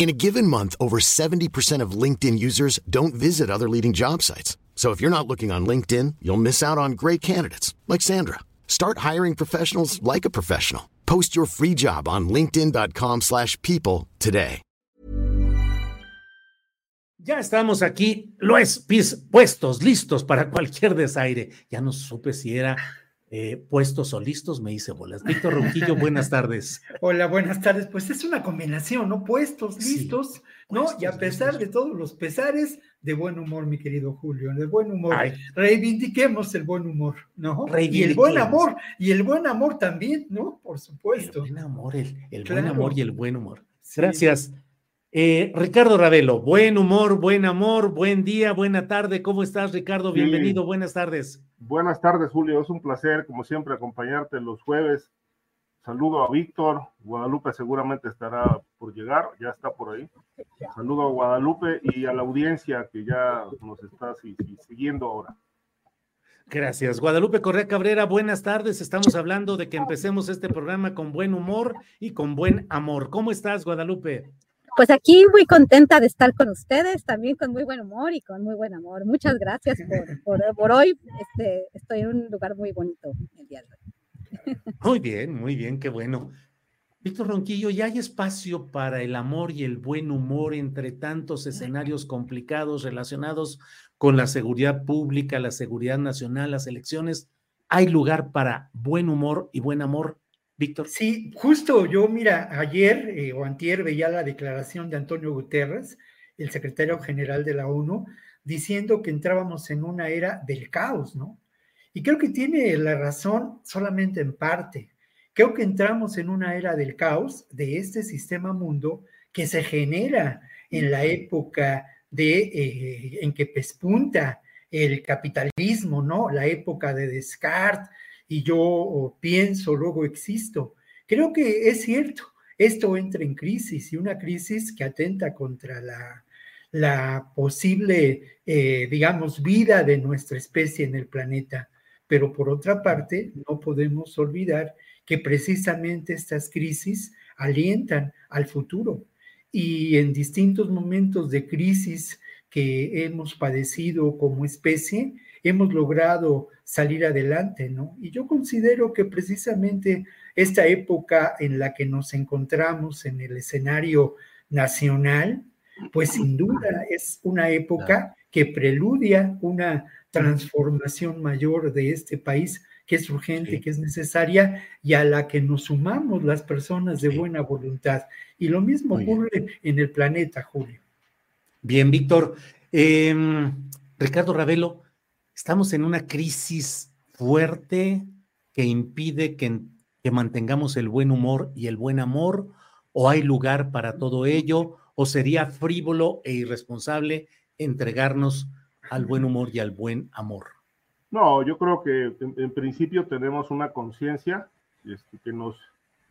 In a given month, over 70% of LinkedIn users don't visit other leading job sites. So if you're not looking on LinkedIn, you'll miss out on great candidates like Sandra. Start hiring professionals like a professional. Post your free job on linkedin.com/people today. Ya estamos aquí, los puestos, listos para cualquier desaire. Ya no supe si era eh, puestos o listos, me hice bolas. Víctor Ronquillo, buenas tardes. Hola, buenas tardes. Pues es una combinación, ¿no? Puestos, listos, ¿no? y a pesar de todos los pesares, de buen humor, mi querido Julio, de buen humor. Reivindiquemos el buen humor, ¿no? Y el buen amor, y el buen amor también, ¿no? Por supuesto. El buen amor, el, buen amor y el buen humor. Gracias. Eh, Ricardo Ravelo, buen humor, buen amor, buen día, buena tarde. ¿Cómo estás, Ricardo? Bienvenido, buenas tardes. Buenas tardes, Julio. Es un placer, como siempre, acompañarte los jueves. Saludo a Víctor. Guadalupe seguramente estará por llegar, ya está por ahí. Saludo a Guadalupe y a la audiencia que ya nos está siguiendo ahora. Gracias. Guadalupe Correa Cabrera, buenas tardes. Estamos hablando de que empecemos este programa con buen humor y con buen amor. ¿Cómo estás, Guadalupe? Pues aquí muy contenta de estar con ustedes, también con muy buen humor y con muy buen amor. Muchas gracias por, por, hoy. Este, estoy en un lugar muy bonito el día de hoy. Muy bien, muy bien, qué bueno. Víctor Ronquillo, ¿ya hay espacio para el amor y el buen humor entre tantos escenarios complicados relacionados con la seguridad pública, la seguridad nacional, las elecciones? ¿Hay lugar para buen humor y buen amor? Víctor. Sí, justo yo, mira, ayer eh, o antier veía la declaración de Antonio Guterres, el secretario general de la ONU, diciendo que entrábamos en una era del caos, ¿no? Y creo que tiene la razón solamente en parte. Creo que entramos en una era del caos de este sistema mundo que se genera en la época de eh, en que pespunta el capitalismo, ¿no? La época de Descartes, y yo pienso, luego existo. Creo que es cierto, esto entra en crisis y una crisis que atenta contra la, la posible, eh, digamos, vida de nuestra especie en el planeta. Pero por otra parte, no podemos olvidar que precisamente estas crisis alientan al futuro. Y en distintos momentos de crisis que hemos padecido como especie, hemos logrado salir adelante, ¿no? Y yo considero que precisamente esta época en la que nos encontramos en el escenario nacional, pues sin duda es una época que preludia una transformación mayor de este país que es urgente, que es necesaria y a la que nos sumamos las personas de buena voluntad. Y lo mismo ocurre en el planeta, Julio. Bien, Víctor. Em, Ricardo Ravelo, estamos en una crisis fuerte que impide que, mantengamos el buen humor y el buen amor, o hay lugar para todo ello, o sería frívolo e irresponsable entregarnos al buen humor y al buen amor. No, yo creo que en, principio tenemos una conciencia este, que nos,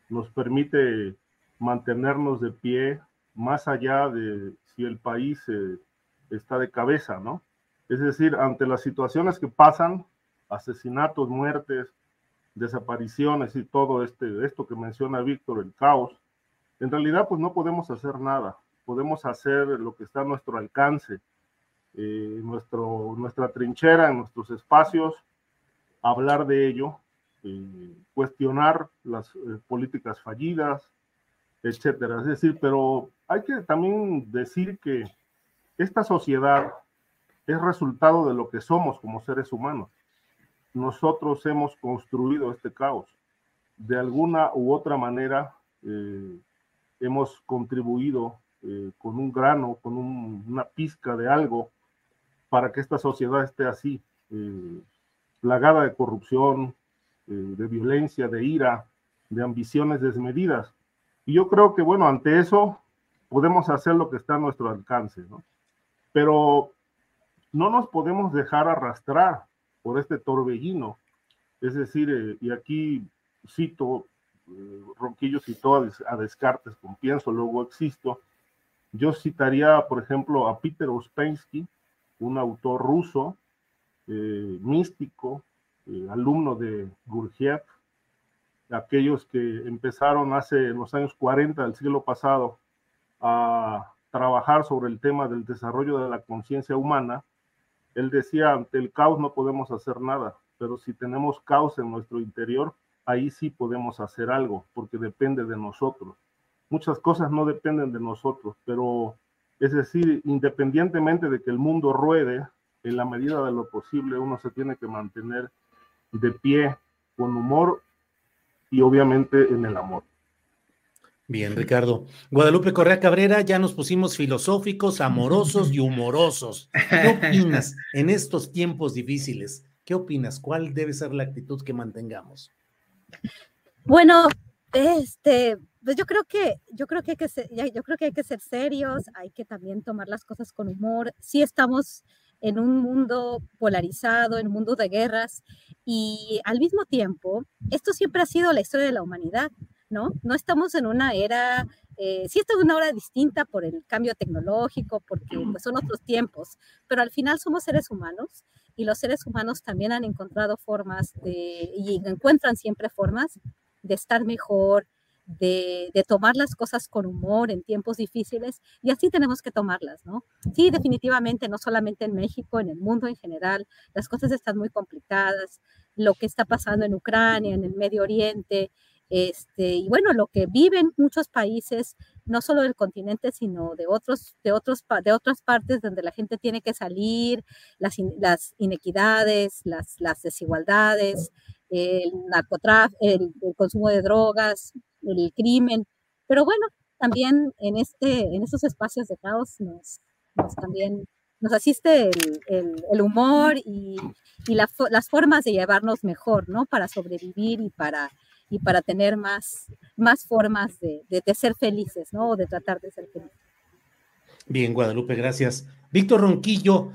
nos permite mantenernos de pie más allá de si el país eh, está de cabeza, ¿no? Es decir, ante las situaciones que pasan, asesinatos, muertes, desapariciones y todo este, esto que menciona Víctor, el caos, en realidad pues no podemos hacer nada, podemos hacer lo que está a nuestro alcance, eh, nuestro, nuestra trinchera, en nuestros espacios, hablar de ello, eh, cuestionar las eh, políticas fallidas, etcétera. Es decir, pero hay que también decir que esta sociedad es resultado de lo que somos como seres humanos. Nosotros hemos construido este caos. De alguna u otra manera eh, hemos contribuido con un grano, con una pizca de algo para que esta sociedad esté así, plagada de corrupción, eh, de violencia, de ira, de ambiciones desmedidas. Y yo creo que, bueno, ante eso podemos hacer lo que está a nuestro alcance, ¿no? Pero no nos podemos dejar arrastrar por este torbellino. Es decir, eh, y aquí cito, eh, Ronquillo citó a, Descartes con pienso, luego existo. Yo citaría, por ejemplo, a Peter Uspensky, un autor ruso, místico, eh, alumno de Gurdjieff, aquellos que empezaron hace los años 40 del siglo pasado a trabajar sobre el tema del desarrollo de la conciencia humana, él decía, ante el caos no podemos hacer nada, pero si tenemos caos en nuestro interior, ahí sí podemos hacer algo, porque depende de nosotros. Muchas cosas no dependen de nosotros, pero es decir, independientemente de que el mundo ruede, en la medida de lo posible uno se tiene que mantener de pie, con humor y obviamente en el amor. Bien, Ricardo. Guadalupe Correa Cabrera, ya nos pusimos filosóficos, amorosos y humorosos. ¿Qué opinas en estos tiempos difíciles? ¿Qué opinas? ¿Cuál debe ser la actitud que mantengamos? Bueno, este, pues yo creo que, yo creo que hay que ser, yo creo que hay que ser serios, hay que también tomar las cosas con humor. Sí estamos en un mundo polarizado, en un mundo de guerras, y al mismo tiempo, esto siempre ha sido la historia de la humanidad, ¿no? No estamos en una era, eh, sí esta es una hora distinta por el cambio tecnológico, porque pues, son otros tiempos, pero al final somos seres humanos y los seres humanos también han encontrado formas de, y encuentran siempre formas de estar mejor, de, tomar las cosas con humor en tiempos difíciles y así tenemos que tomarlas, ¿no? Sí, definitivamente, no solamente en México, en el mundo en general, las cosas están muy complicadas, lo que está pasando en Ucrania, en el Medio Oriente, este, y bueno, lo que viven muchos países, no solo del continente, sino de, otros, de, otros, de otras partes donde la gente tiene que salir, las, las inequidades, las, las desigualdades, el narcotráfico, el, consumo de drogas, el crimen, pero bueno, también en, este, en estos espacios de caos nos, también nos asiste el, humor y, las formas de llevarnos mejor, ¿no? Para sobrevivir y para, y para tener más, más formas de, de, ser felices, ¿no? O de tratar de ser felices. Bien, Guadalupe, gracias. Víctor Ronquillo,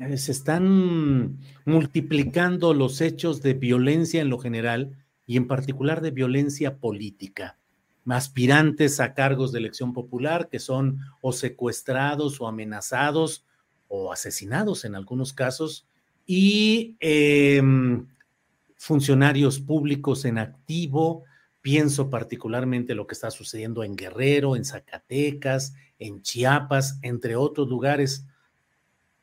eh, se están multiplicando los hechos de violencia en lo general y en particular de violencia política. Aspirantes a cargos de elección popular que son o secuestrados o amenazados o asesinados en algunos casos y em, funcionarios públicos en activo. Pienso particularmente lo que está sucediendo en Guerrero, en Zacatecas, en Chiapas, entre otros lugares.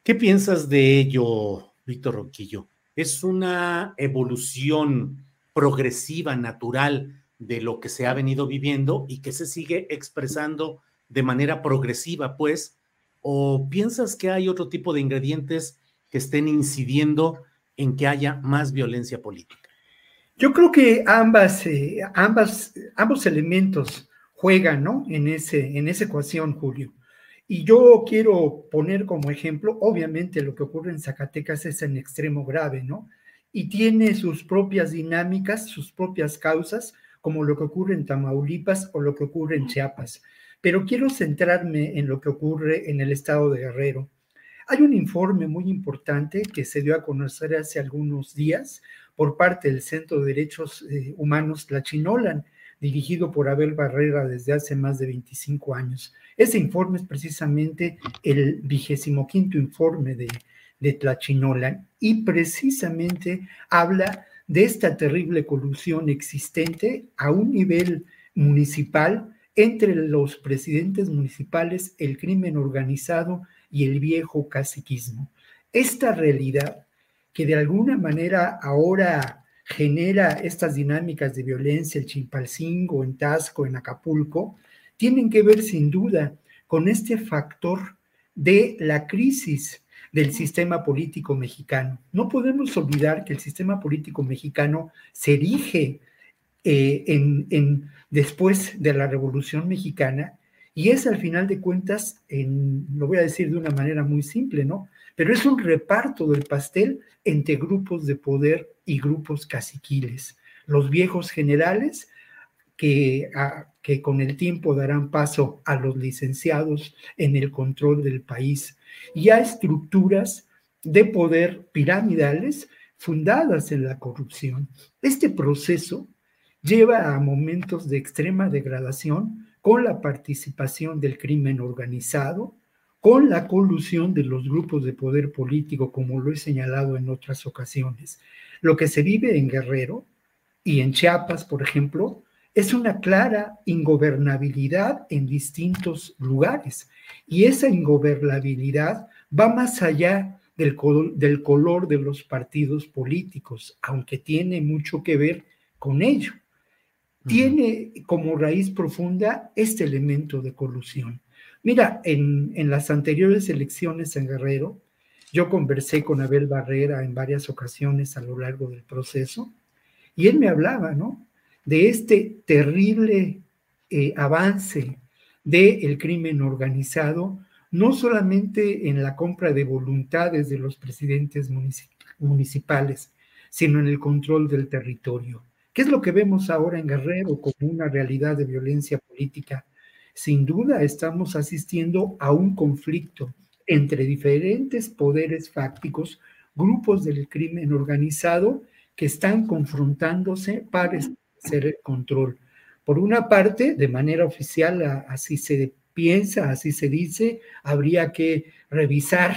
¿Qué piensas de ello, Víctor Roquillo? ¿Es una evolución progresiva, natural de lo que se ha venido viviendo y que se sigue expresando de manera progresiva, pues? ¿O piensas que hay otro tipo de ingredientes que estén incidiendo en que haya más violencia política? Yo creo que ambas, eh, ambas, ambos elementos juegan ¿no? en, ese, en esa ecuación, Julio. Y yo quiero poner como ejemplo, obviamente lo que ocurre en Zacatecas es en extremo grave, ¿no? Y tiene sus propias dinámicas, sus propias causas, como lo que ocurre en Tamaulipas o lo que ocurre en Chiapas. Pero quiero centrarme en lo que ocurre en el estado de Guerrero. Hay un informe muy importante que se dio a conocer hace algunos días por parte del Centro de Derechos eh, Humanos Tlachinolan, dirigido por Abel Barrera desde hace más de 25 años. Ese informe es precisamente el vigésimo quinto informe de, de Tlachinolan y precisamente habla de esta terrible colusión existente a un nivel municipal entre los presidentes municipales, el crimen organizado y el viejo caciquismo. Esta realidad que de alguna manera ahora genera estas dinámicas de violencia, el Chimpalcingo, en Tasco, en Acapulco, tienen que ver sin duda con este factor de la crisis del sistema político mexicano. No podemos olvidar que el sistema político mexicano se erige eh, en, después de la Revolución Mexicana y es al final de cuentas, en, lo voy a decir de una manera muy simple, ¿no? Pero es un reparto del pastel entre grupos de poder y grupos caciquiles. Los viejos generales que, que con el tiempo darán paso a los licenciados en el control del país y a estructuras de poder piramidales fundadas en la corrupción. Este proceso lleva a momentos de extrema degradación con la participación del crimen organizado, con la colusión de los grupos de poder político, como lo he señalado en otras ocasiones. Lo que se vive en Guerrero y en Chiapas, por ejemplo, es una clara ingobernabilidad en distintos lugares. Y esa ingobernabilidad va más allá del, del color de los partidos políticos, aunque tiene mucho que ver con ello. Tiene como raíz profunda este elemento de colusión. Mira, en, en las anteriores elecciones en Guerrero, yo conversé con Abel Barrera en varias ocasiones a lo largo del proceso y él me hablaba, ¿no? De este terrible eh, avance del crimen organizado, no solamente en la compra de voluntades de los presidentes municipales, sino en el control del territorio. ¿Qué es lo que vemos ahora en Guerrero como una realidad de violencia política? Sin duda estamos asistiendo a un conflicto entre diferentes poderes fácticos, grupos del crimen organizado que están confrontándose para hacer el control. Por una parte, de manera oficial, así se piensa, así se dice, habría que revisar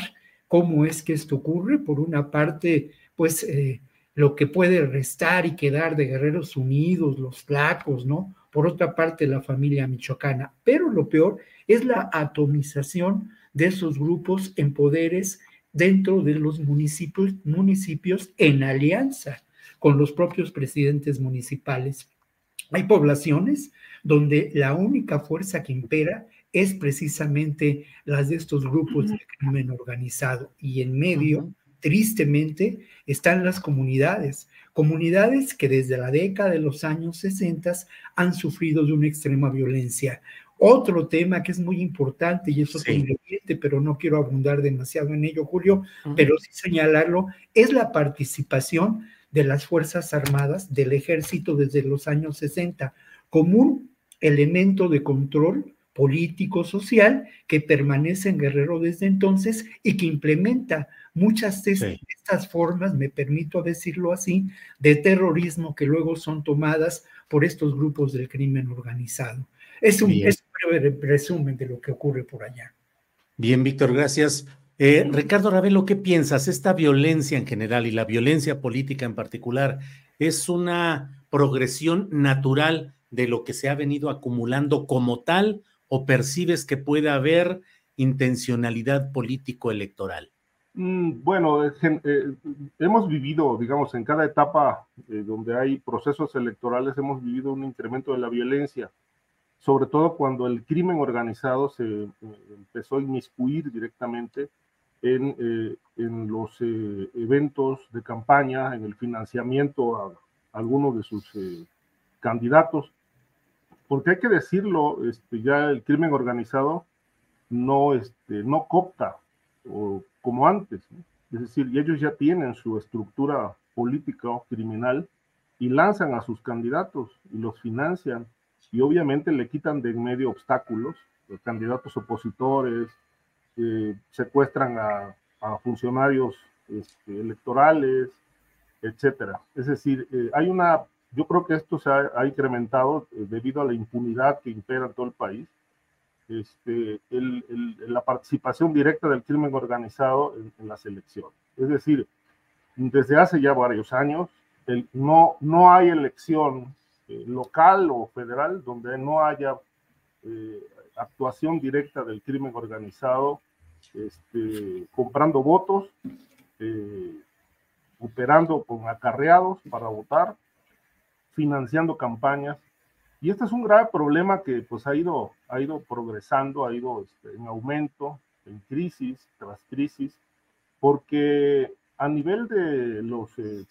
cómo es que esto ocurre. Por una parte, pues eh, lo que puede restar y quedar de Guerreros Unidos, los flacos, ¿no? Por otra parte, la familia michoacana. Pero lo peor es la atomización de esos grupos en poderes dentro de los municipios, municipios en alianza con los propios presidentes municipales. Hay poblaciones donde la única fuerza que impera es precisamente las de estos grupos de crimen organizado y en medio tristemente, están las comunidades, comunidades que desde la década de los años 60 han sufrido de una extrema violencia. Otro tema que es muy importante y eso es ingrediente, pero no quiero abundar demasiado en ello, Julio, pero sí señalarlo, es la participación de las Fuerzas Armadas del Ejército desde los años 60 como un elemento de control político, social, que permanece en Guerrero desde entonces y que implementa muchas de estas formas, me permito decirlo así, de terrorismo que luego son tomadas por estos grupos del crimen organizado. Es un, breve resumen de lo que ocurre por allá. Bien, Víctor, gracias. Eh, Ricardo Ravelo, ¿qué piensas? Esta violencia en general y la violencia política en particular es una progresión natural de lo que se ha venido acumulando como tal o percibes que puede haber intencionalidad político-electoral? Mm, bueno, eh, hemos vivido, digamos, en cada etapa eh, donde hay procesos electorales, hemos vivido un incremento de la violencia, sobre todo cuando el crimen organizado se eh, empezó a inmiscuir directamente en, los eventos de campaña, en el financiamiento a, a algunos de sus candidatos. Porque hay que decirlo, este, ya el crimen organizado no, este, no copta o, como antes, es decir, ellos ya tienen su estructura política o criminal y lanzan a sus candidatos y los financian y obviamente le quitan de en medio obstáculos, los candidatos opositores, eh, secuestran a, funcionarios este, electorales, etcétera. Es decir, eh, hay una yo creo que esto se ha, incrementado eh, debido a la impunidad que impera en todo el país. Este, la participación directa del crimen organizado en, las elecciones. Es decir, desde hace ya varios años, no, no hay elección eh, local o federal donde no haya eh, actuación directa del crimen organizado, este, comprando votos, operando con acarreados para votar, financiando campañas. Y este es un grave problema que pues ha ido, ha ido progresando, ha ido este, en aumento, en crisis tras crisis, porque a nivel de los eh,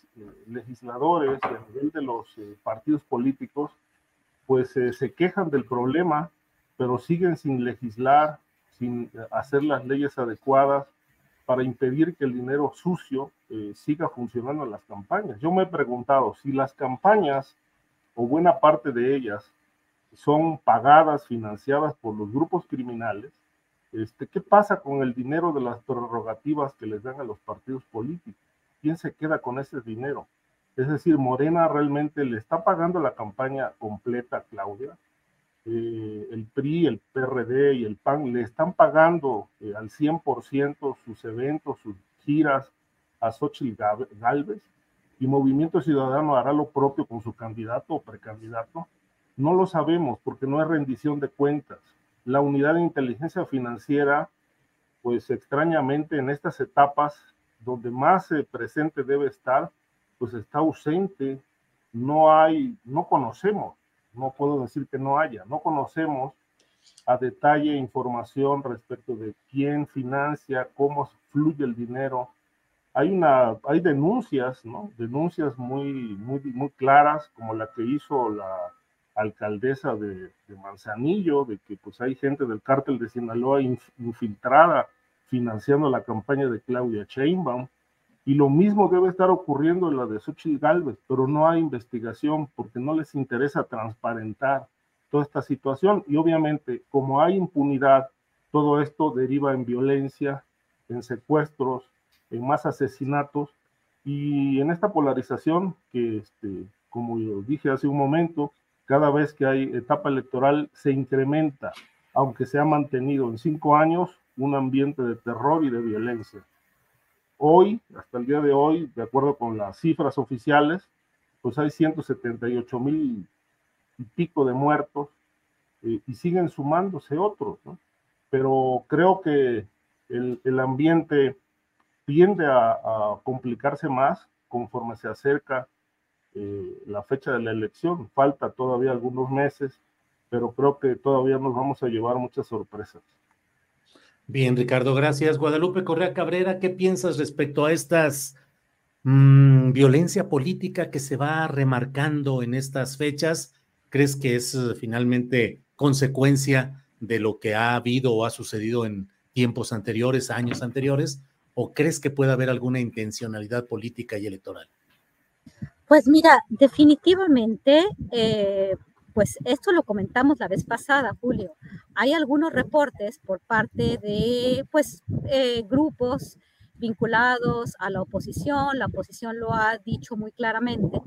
legisladores a nivel de los eh, partidos políticos, pues eh, se quejan del problema, pero siguen sin legislar, sin hacer las leyes adecuadas para impedir que el dinero sucio siga funcionando en las campañas. Yo me he preguntado si las campañas, o buena parte de ellas, son pagadas, financiadas por los grupos criminales, este, ¿Qué pasa con el dinero de las prerrogativas que les dan a los partidos políticos? ¿Quién se queda con ese dinero? Es decir, Morena realmente le está pagando la campaña completa a Claudia. Eh, el PRI, el PRD y el PAN le están pagando eh, al 100% sus eventos, sus giras a Xochitl Galvez y Movimiento Ciudadano hará lo propio con su candidato o precandidato. No lo sabemos porque no hay rendición de cuentas la unidad de inteligencia financiera, pues extrañamente en estas etapas donde más presente debe estar, pues está ausente, no hay, no conocemos, no puedo decir que no haya, no conocemos a detalle información respecto de quién financia, cómo fluye el dinero. Hay una, hay denuncias, ¿no? Denuncias muy, muy, muy claras, como la que hizo la alcaldesa de, Manzanillo, de que pues hay gente del cártel de Sinaloa infiltrada financiando la campaña de Claudia Sheinbaum. Y lo mismo debe estar ocurriendo en la de Xochitl Galvez, pero no hay investigación porque no les interesa transparentar toda esta situación. Y obviamente, como hay impunidad, todo esto deriva en violencia, en secuestros, en más asesinatos. Y en esta polarización que, este, como yo dije hace un momento, cada vez que hay etapa electoral se incrementa, aunque se ha mantenido en cinco años un ambiente de terror y de violencia. Hoy, hasta el día de hoy, de acuerdo con las cifras oficiales, pues hay 178 mil y pico de muertos eh, y siguen sumándose otros, ¿no? Pero creo que el, el ambiente tiende a, complicarse más conforme se acerca eh, la fecha de la elección. Falta todavía algunos meses, pero creo que todavía nos vamos a llevar muchas sorpresas. Bien, Ricardo, gracias. Guadalupe Correa Cabrera, ¿qué piensas respecto a estas mm, violencia política que se va remarcando en estas fechas? ¿Crees que es eh, finalmente consecuencia de lo que ha habido o ha sucedido en tiempos anteriores, años anteriores? ¿O crees que puede haber alguna intencionalidad política y electoral? Pues mira, definitivamente, eh, pues esto lo comentamos la vez pasada, Julio. Hay algunos reportes por parte de, pues, eh, grupos vinculados a la oposición. La oposición lo ha dicho muy claramente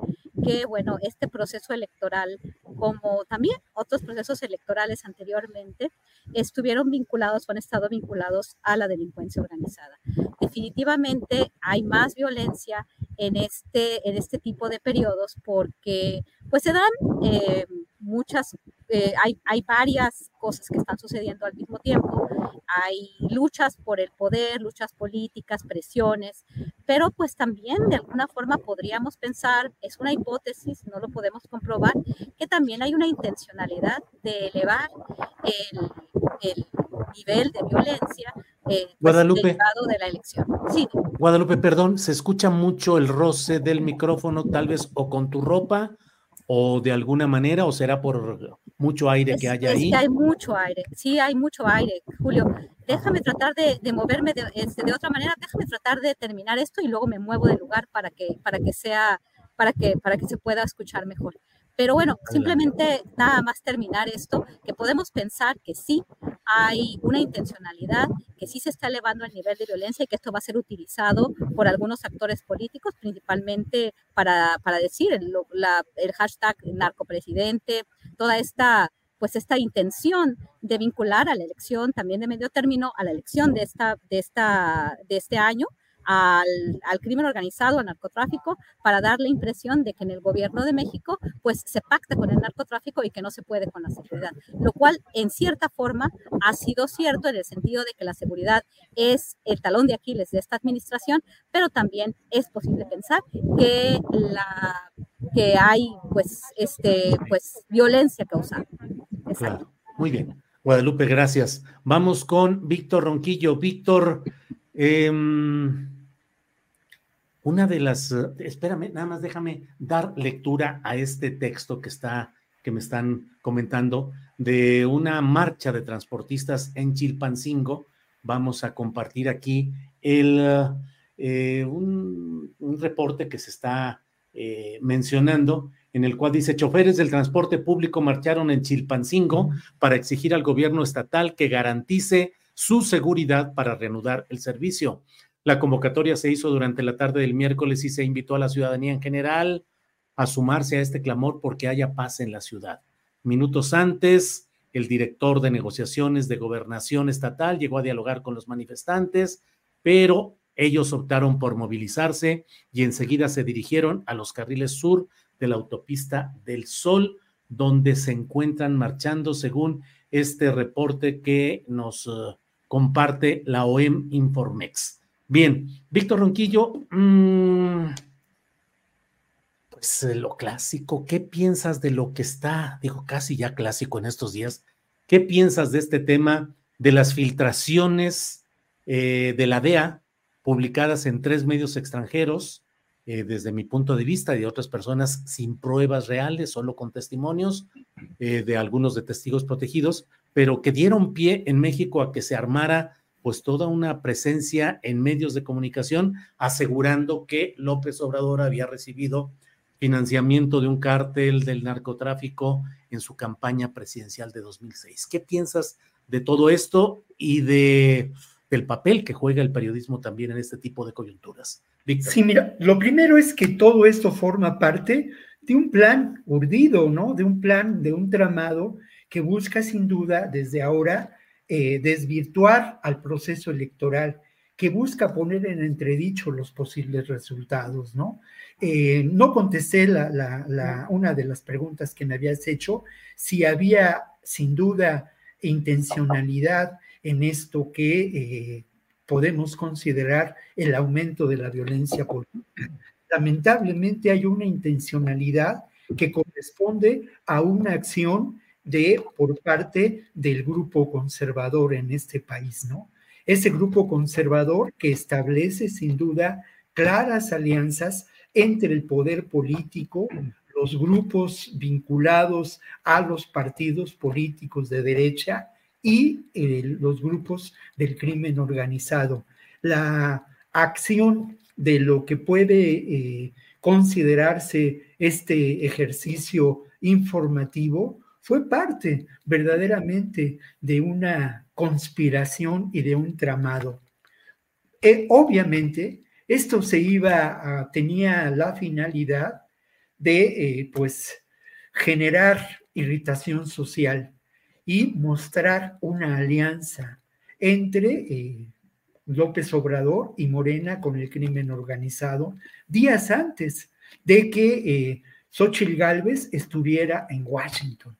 que, bueno, este proceso electoral, como también otros procesos electorales anteriormente, estuvieron vinculados o han estado vinculados a la delincuencia organizada. Definitivamente hay más violencia en este, en este tipo de periodos porque pues se dan eh, muchas, eh, hay, hay varias cosas que están sucediendo al mismo tiempo, hay luchas por el poder, luchas políticas, presiones, pero pues también de alguna forma podríamos pensar, es una hipótesis, no lo podemos comprobar, que también hay una intencionalidad de elevar el, el nivel de violencia eh, pues, Guadalupe, de la elección. Sí. Guadalupe, perdón, se escucha mucho el roce del micrófono, tal vez o con tu ropa o de alguna manera, o será por mucho aire que haya ahí. Sí, hay mucho aire, sí, hay mucho aire, Julio. Déjame tratar de, moverme de, este, de, otra manera, déjame tratar de terminar esto y luego me muevo de lugar para que, para que sea, para que, para que se pueda escuchar mejor. Pero bueno, simplemente nada más terminar esto, que podemos pensar que sí hay una intencionalidad, que sí se está elevando el nivel de violencia y que esto va a ser utilizado por algunos actores políticos, principalmente para, para decir el, el hashtag narcopresidente, toda esta pues esta intención de vincular a la elección también de medio término, a la elección de, esta, de, esta, de este año, al, al, crimen organizado, al narcotráfico, para dar la impresión de que en el gobierno de México pues se pacta con el narcotráfico y que no se puede con la seguridad, lo cual en cierta forma ha sido cierto en el sentido de que la seguridad es el talón de Aquiles de esta administración, pero también es posible pensar que la que hay pues este pues violencia causada. Claro. Muy bien. Guadalupe, gracias. Vamos con Víctor Ronquillo. Víctor, eh, una de las, espérame, nada más déjame dar lectura a este texto que está, que me están comentando, de una marcha de transportistas en Chilpancingo. Vamos a compartir aquí el, eh, un, un, reporte que se está eh, mencionando en el cual dice, choferes del transporte público marcharon en Chilpancingo para exigir al gobierno estatal que garantice su seguridad para reanudar el servicio. La convocatoria se hizo durante la tarde del miércoles y se invitó a la ciudadanía en general a sumarse a este clamor porque haya paz en la ciudad. Minutos antes, el director de negociaciones de gobernación estatal llegó a dialogar con los manifestantes, pero ellos optaron por movilizarse y enseguida se dirigieron a los carriles sur de la autopista del Sol, donde se encuentran marchando según este reporte que nos uh, comparte la OEM Informex. Bien, Víctor Ronquillo, mmm, pues lo clásico, ¿qué piensas de lo que está, digo, casi ya clásico en estos días? ¿Qué piensas de este tema de las filtraciones eh, de la DEA publicadas en tres medios extranjeros? eh, desde mi punto de vista y de otras personas sin pruebas reales, solo con testimonios eh, de algunos de testigos protegidos, pero que dieron pie en México a que se armara pues toda una presencia en medios de comunicación asegurando que López Obrador había recibido financiamiento de un cártel del narcotráfico en su campaña presidencial de 2006. ¿Qué piensas de todo esto y de del papel que juega el periodismo también en este tipo de coyunturas? Sí, mira, lo primero es que todo esto forma parte de un plan urdido, ¿no? De un plan, de un tramado que busca sin duda desde ahora eh, desvirtuar al proceso electoral, que busca poner en entredicho los posibles resultados, ¿no? Eh, no contesté la, la, una de las preguntas que me habías hecho, si había sin duda intencionalidad en esto que eh, podemos considerar el aumento de la violencia política. Lamentablemente hay una intencionalidad que corresponde a una acción de por parte del grupo conservador en este país, ¿no? Ese grupo conservador que establece sin duda claras alianzas entre el poder político, los grupos vinculados a los partidos políticos de derecha y eh, los grupos del crimen organizado. La acción de lo que puede eh, considerarse este ejercicio informativo fue parte verdaderamente de una conspiración y de un tramado. Eh, obviamente, esto se iba a, tenía la finalidad de, pues, generar irritación social y mostrar una alianza entre eh, López Obrador y Morena con el crimen organizado días antes de que eh, Xochitl Gálvez estuviera en Washington,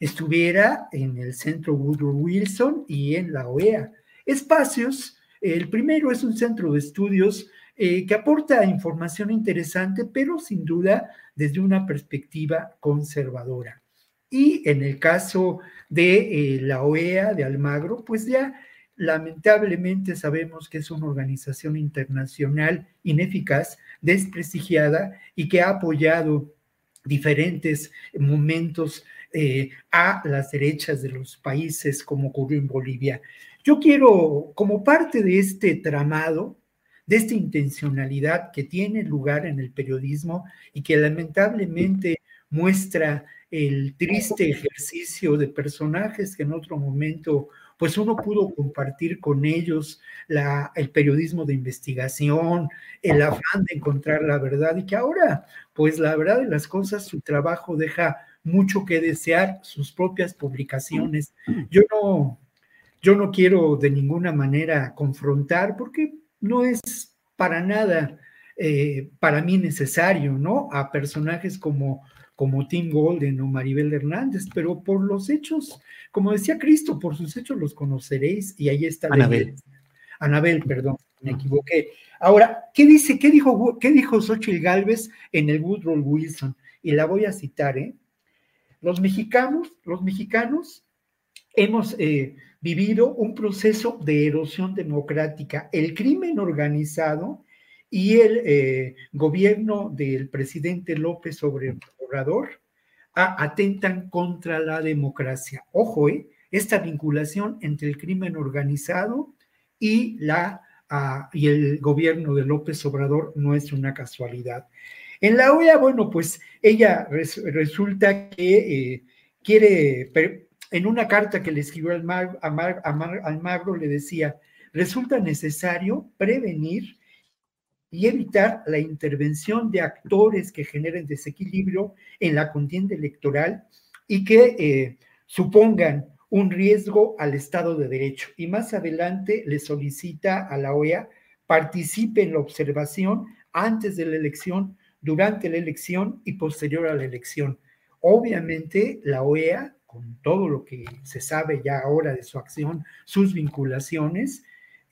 estuviera en el centro Woodrow Wilson y en la OEA. Espacios, el primero es un centro de estudios eh, que aporta información interesante, pero sin duda desde una perspectiva conservadora. Y en el caso de eh, la OEA, de Almagro, pues ya lamentablemente sabemos que es una organización internacional ineficaz, desprestigiada y que ha apoyado diferentes momentos eh, a las derechas de los países, como ocurrió en Bolivia. Yo quiero, como parte de este tramado, de esta intencionalidad que tiene lugar en el periodismo y que lamentablemente muestra el triste ejercicio de personajes que en otro momento pues uno pudo compartir con ellos el periodismo de investigación, el afán de encontrar la verdad y que ahora, pues la verdad de las cosas, su trabajo deja mucho que desear, sus propias publicaciones. Yo no, yo no quiero de ninguna manera confrontar porque no es para nada eh, para mí necesario, ¿no? A personajes como, como Tim Golden o Maribel Hernández, pero por los hechos, como decía Cristo, por sus hechos los conoceréis y ahí está. Anabel. Anabel, perdón, me equivoqué. Ahora, ¿qué dice, qué dijo, qué dijo Xochitl Galvez en el Woodrow Wilson? Y la voy a citar, ¿eh? Los mexicanos, los mexicanos hemos eh, vivido un proceso de erosión democrática. El crimen organizado y el eh, gobierno del presidente López Obrador atentan contra la democracia. Ojo, eh, esta vinculación entre el crimen organizado y, la, y el gobierno de López Obrador no es una casualidad. En la OEA, bueno, pues ella resulta que eh, quiere, en una carta que le escribió al, al Magro, le decía, resulta necesario prevenir y evitar la intervención de actores que generen desequilibrio en la contienda electoral y que eh, supongan un riesgo al Estado de Derecho. Y más adelante le solicita a la OEA participe en la observación antes de la elección, durante la elección y posterior a la elección. Obviamente la OEA, con todo lo que se sabe ya ahora de su acción, sus vinculaciones,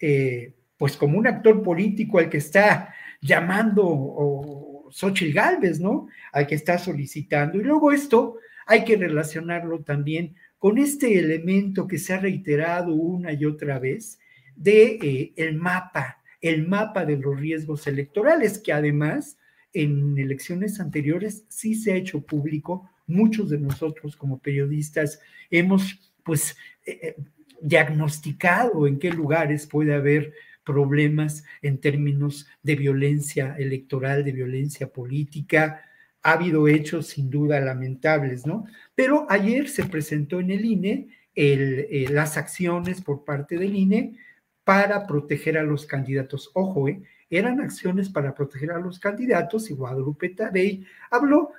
eh, pues como un actor político al que está llamando o Xochitl Galvez, ¿no? Al que está solicitando. Y luego esto hay que relacionarlo también con este elemento que se ha reiterado una y otra vez de eh, el mapa, el mapa de los riesgos electorales, que además en elecciones anteriores sí se ha hecho público. Muchos de nosotros como periodistas hemos pues eh, eh, diagnosticado en qué lugares puede haber problemas en términos de violencia electoral, de violencia política. Ha habido hechos sin duda lamentables, ¿no? Pero ayer se presentó en el INE eh, las acciones por parte del INE para proteger a los candidatos. Ojo, ¿eh? Eran acciones para proteger a los candidatos y Guadalupe Tadei habló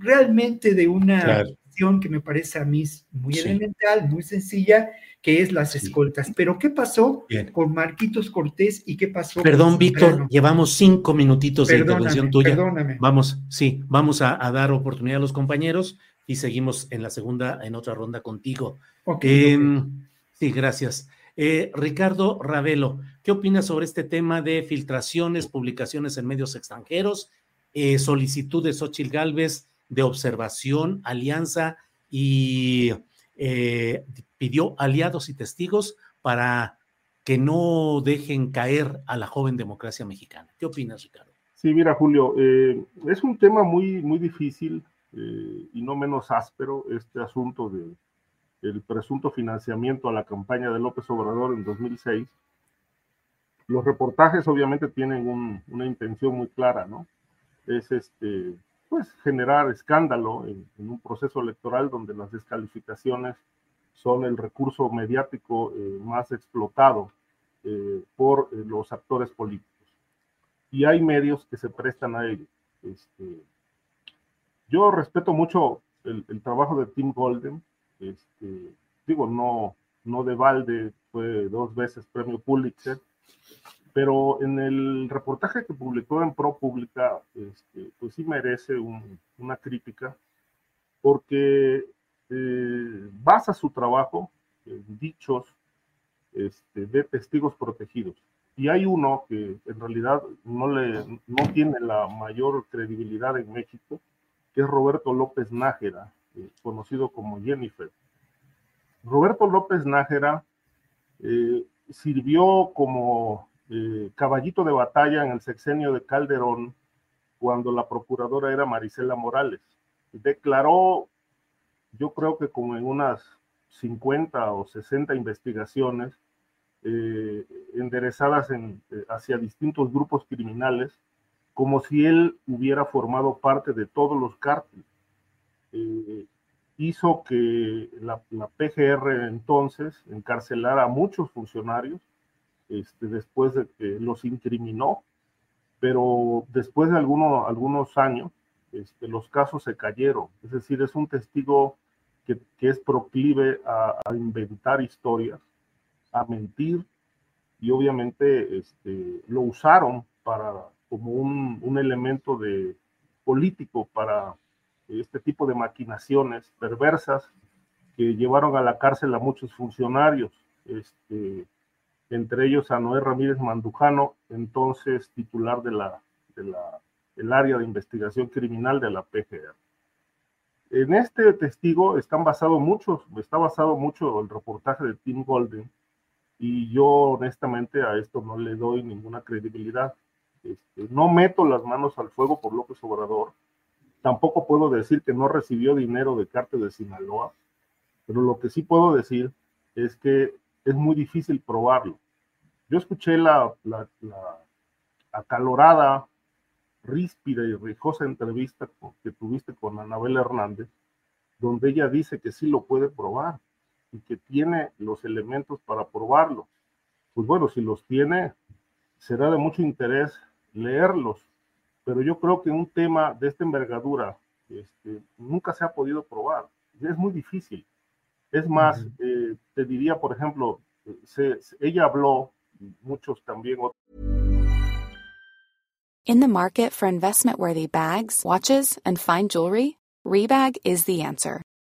realmente de una acción que me parece a mí muy elemental, muy sencilla que es las escoltas. Pero ¿qué pasó con Marquitos Cortés y qué pasó? Perdón, Víctor, llevamos cinco minutitos de intervención tuya. Perdóname. Vamos, sí, vamos a, dar oportunidad a los compañeros y seguimos en la segunda, en otra ronda contigo. Em, sí, gracias. Eh, Ricardo Ravelo, ¿qué opinas sobre este tema de filtraciones, publicaciones en medios extranjeros, eh, solicitud de Xochitl Galvez de observación, alianza y eh, pidió aliados y testigos para que no dejen caer a la joven democracia mexicana. ¿Qué opinas, Ricardo? Sí, mira, Julio, eh, es un tema muy, muy difícil eh, y no menos áspero este asunto de el presunto financiamiento a la campaña de López Obrador en 2006. Los reportajes obviamente tienen una intención muy clara, ¿no? Es este, pues generar escándalo en, un proceso electoral donde las descalificaciones son el recurso mediático eh, más explotado eh, por eh, los actores políticos. Y hay medios que se prestan a ello. Este, yo respeto mucho el, trabajo de Tim Golden. Este, digo, no, no de balde, fue dos veces premio Pulitzer, pero en el reportaje que publicó en ProPublica, este, pues sí merece una crítica, porque eh, basa su trabajo en dichos este, de testigos protegidos. Y hay uno que en realidad no, le, no tiene la mayor credibilidad en México, que es Roberto López Nájera, eh, conocido como Jennifer. Roberto López Nájera eh, sirvió como caballito de batalla en el sexenio de Calderón cuando la procuradora era Marisela Morales. Declaró yo creo que como en unas 50 o 60 investigaciones eh, enderezadas en, eh, hacia distintos grupos criminales, como si él hubiera formado parte de todos los cárteles. Eh, hizo que la, PGR entonces encarcelara a muchos funcionarios, este, después de que los incriminó, pero después de algunos años, este, los casos se cayeron. Es decir, es un testigo que, es proclive a, inventar historias, a mentir, y obviamente este, lo usaron para como un, un elemento de político para este tipo de maquinaciones perversas que llevaron a la cárcel a muchos funcionarios, este, entre ellos a Noé Ramírez Mandujano, entonces titular de la, de la el área de investigación criminal de la PGR. En este testigo están basados muchos, está basado mucho el reportaje de Tim Golden y yo honestamente a esto no le doy ninguna credibilidad. Este, no meto las manos al fuego por López Obrador, tampoco puedo decir que no recibió dinero de cártel de Sinaloa, pero lo que sí puedo decir es que es muy difícil probarlo. Yo escuché la, la, la acalorada ríspida y rijosa entrevista que tuviste con Anabel Hernández, donde ella dice que sí lo puede probar y que tiene los elementos para probarlo. Pues bueno, si los tiene, será de mucho interés leerlos, pero yo creo que un tema de esta envergadura este, nunca se ha podido probar. Es muy difícil. Es más, eh, te diría, por ejemplo, se, ella habló, muchos también In the market for investment worthy bags, watches, and fine jewelry, Rebag is the answer.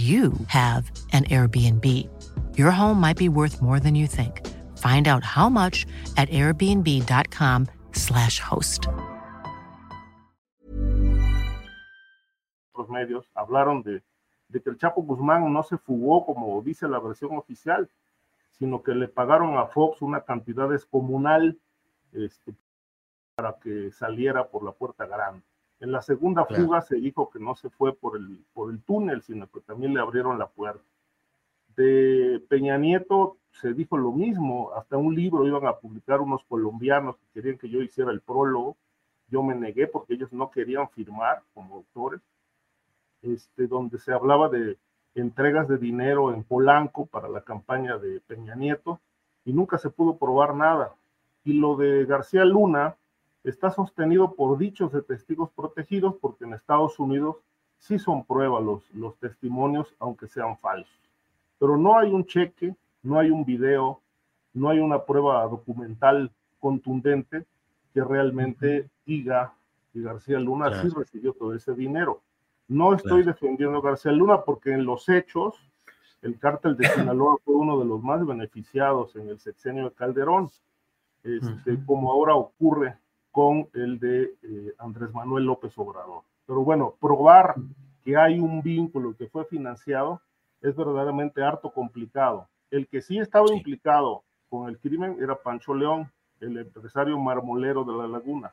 you have an Airbnb. Your home might be worth more than you think. Find out how much at airbnb.com/slash host. Los medios hablaron de, de que el Chapo Guzmán no se fugó como dice la versión oficial, sino que le pagaron a Fox una cantidad descomunal este, para que saliera por la puerta grande. En la segunda fuga se dijo que no se fue por el, por el túnel, sino que también le abrieron la puerta. De Peña Nieto se dijo lo mismo, hasta un libro iban a publicar unos colombianos que querían que yo hiciera el prólogo, yo me negué porque ellos no querían firmar como autores, este, donde se hablaba de entregas de dinero en Polanco para la campaña de Peña Nieto y nunca se pudo probar nada. Y lo de García Luna, está sostenido por dichos de testigos protegidos, porque en Estados Unidos sí son pruebas los, los testimonios, aunque sean falsos. Pero no hay un cheque, no hay un video, no hay una prueba documental contundente que realmente diga que García Luna claro. sí recibió todo ese dinero. No estoy claro. defendiendo a García Luna porque en los hechos el cártel de Sinaloa fue uno de los más beneficiados en el sexenio de Calderón, este, uh -huh. como ahora ocurre con el de eh, Andrés Manuel López Obrador. Pero bueno, probar que hay un vínculo que fue financiado es verdaderamente harto complicado. El que sí estaba sí. implicado con el crimen era Pancho León, el empresario marmolero de la laguna,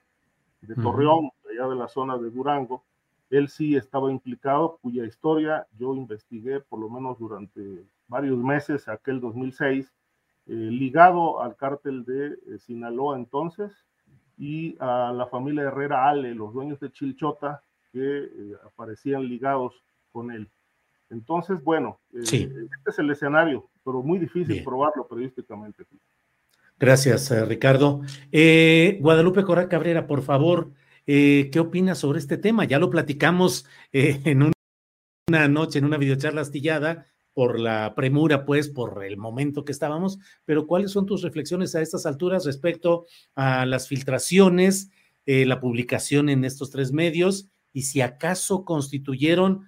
de Torreón, uh -huh. allá de la zona de Durango. Él sí estaba implicado, cuya historia yo investigué por lo menos durante varios meses, aquel 2006, eh, ligado al cártel de eh, Sinaloa entonces, y a la familia Herrera Ale, los dueños de Chilchota, que eh, aparecían ligados con él. Entonces, bueno, eh, sí. este es el escenario, pero muy difícil Bien. probarlo periodísticamente. Gracias, eh, Ricardo. Eh, Guadalupe Corral Cabrera, por favor, ¿qué opinas sobre este tema? Ya lo platicamos en un, una noche, en una videocharla astillada, por la premura, pues, por el momento que estábamos, pero ¿cuáles son tus reflexiones a estas alturas respecto a las filtraciones, eh, la publicación en estos tres medios y si acaso constituyeron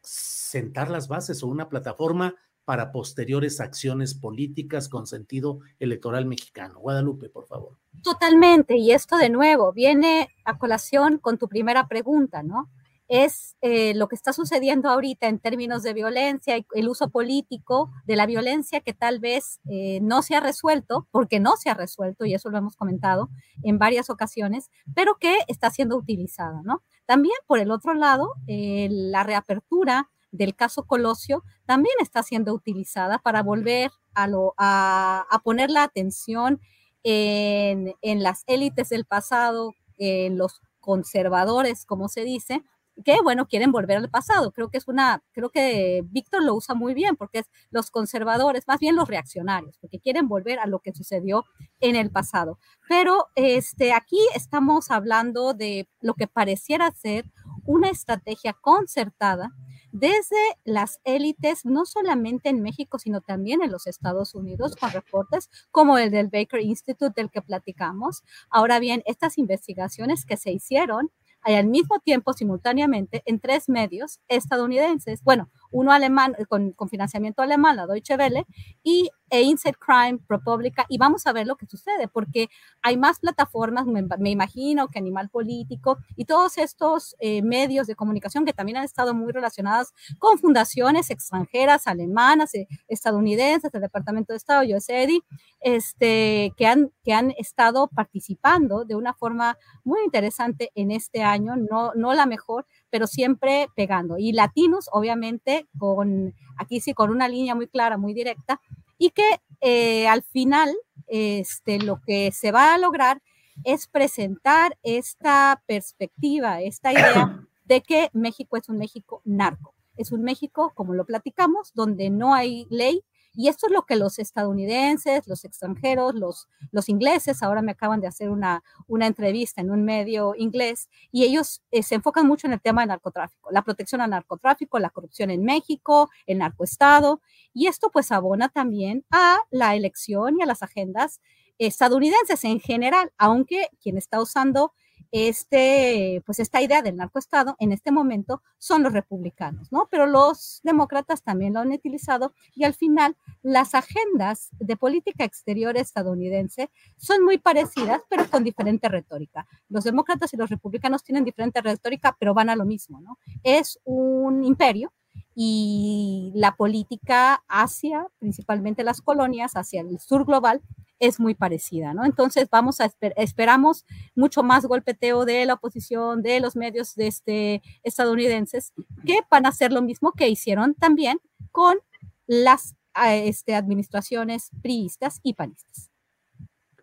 sentar las bases o una plataforma para posteriores acciones políticas con sentido electoral mexicano. Guadalupe, por favor. Totalmente, y esto de nuevo viene a colación con tu primera pregunta, ¿no? Es eh, lo que está sucediendo ahorita en términos de violencia y el uso político de la violencia que tal vez eh, no se ha resuelto, porque no se ha resuelto, y eso lo hemos comentado en varias ocasiones, pero que está siendo utilizada, ¿no? También, por el otro lado, eh, la reapertura del caso Colosio también está siendo utilizada para volver a, lo, a, poner la atención en, en las élites del pasado, en los conservadores, como se dice, que bueno, quieren volver al pasado. Creo que es una, creo que Víctor lo usa muy bien porque es los conservadores, más bien los reaccionarios, porque quieren volver a lo que sucedió en el pasado. Pero este, aquí estamos hablando de lo que pareciera ser una estrategia concertada desde las élites, no solamente en México, sino también en los Estados Unidos, con reportes como el del Baker Institute del que platicamos. Ahora bien, estas investigaciones que se hicieron al mismo tiempo, simultáneamente, en tres medios estadounidenses, bueno, uno alemán eh, con, con financiamiento alemán, la Deutsche Welle, y e Crime, ProPublica, y vamos a ver lo que sucede, porque hay más plataformas, me, imagino, que Animal Político y todos estos eh, medios de comunicación que también han estado muy relacionados con fundaciones extranjeras, alemanas, eh, estadounidenses, del Departamento de Estado, USAID, este, que, han, que han estado participando de una forma muy interesante en este año, no, no la mejor, pero siempre pegando. Y latinos, obviamente, con, aquí sí, con una línea muy clara, muy directa, y que eh, al final este, lo que se va a lograr es presentar esta perspectiva, esta idea de que México es un México narco. Es un México, como lo platicamos, donde no hay ley, y esto es lo que los estadounidenses, los extranjeros, los, los ingleses, ahora me acaban de hacer una, una entrevista en un medio inglés, y ellos eh, se enfocan mucho en el tema del narcotráfico, la protección al narcotráfico, la corrupción en México, el narcoestado, y esto pues abona también a la elección y a las agendas estadounidenses en general, aunque quien está usando este, pues esta idea del narcoestado en este momento son los republicanos, ¿no? Pero los demócratas también lo han utilizado y al final las agendas de política exterior estadounidense son muy parecidas, pero con diferente retórica. Los demócratas y los republicanos tienen diferente retórica, pero van a lo mismo, ¿no? Es un imperio y la política hacia, principalmente las colonias, hacia el sur global, es muy parecida, ¿no? Entonces vamos a esperamos mucho más golpeteo de la oposición, de los medios de este, estadounidenses, que van a hacer lo mismo que hicieron también con las este, administraciones priistas y panistas.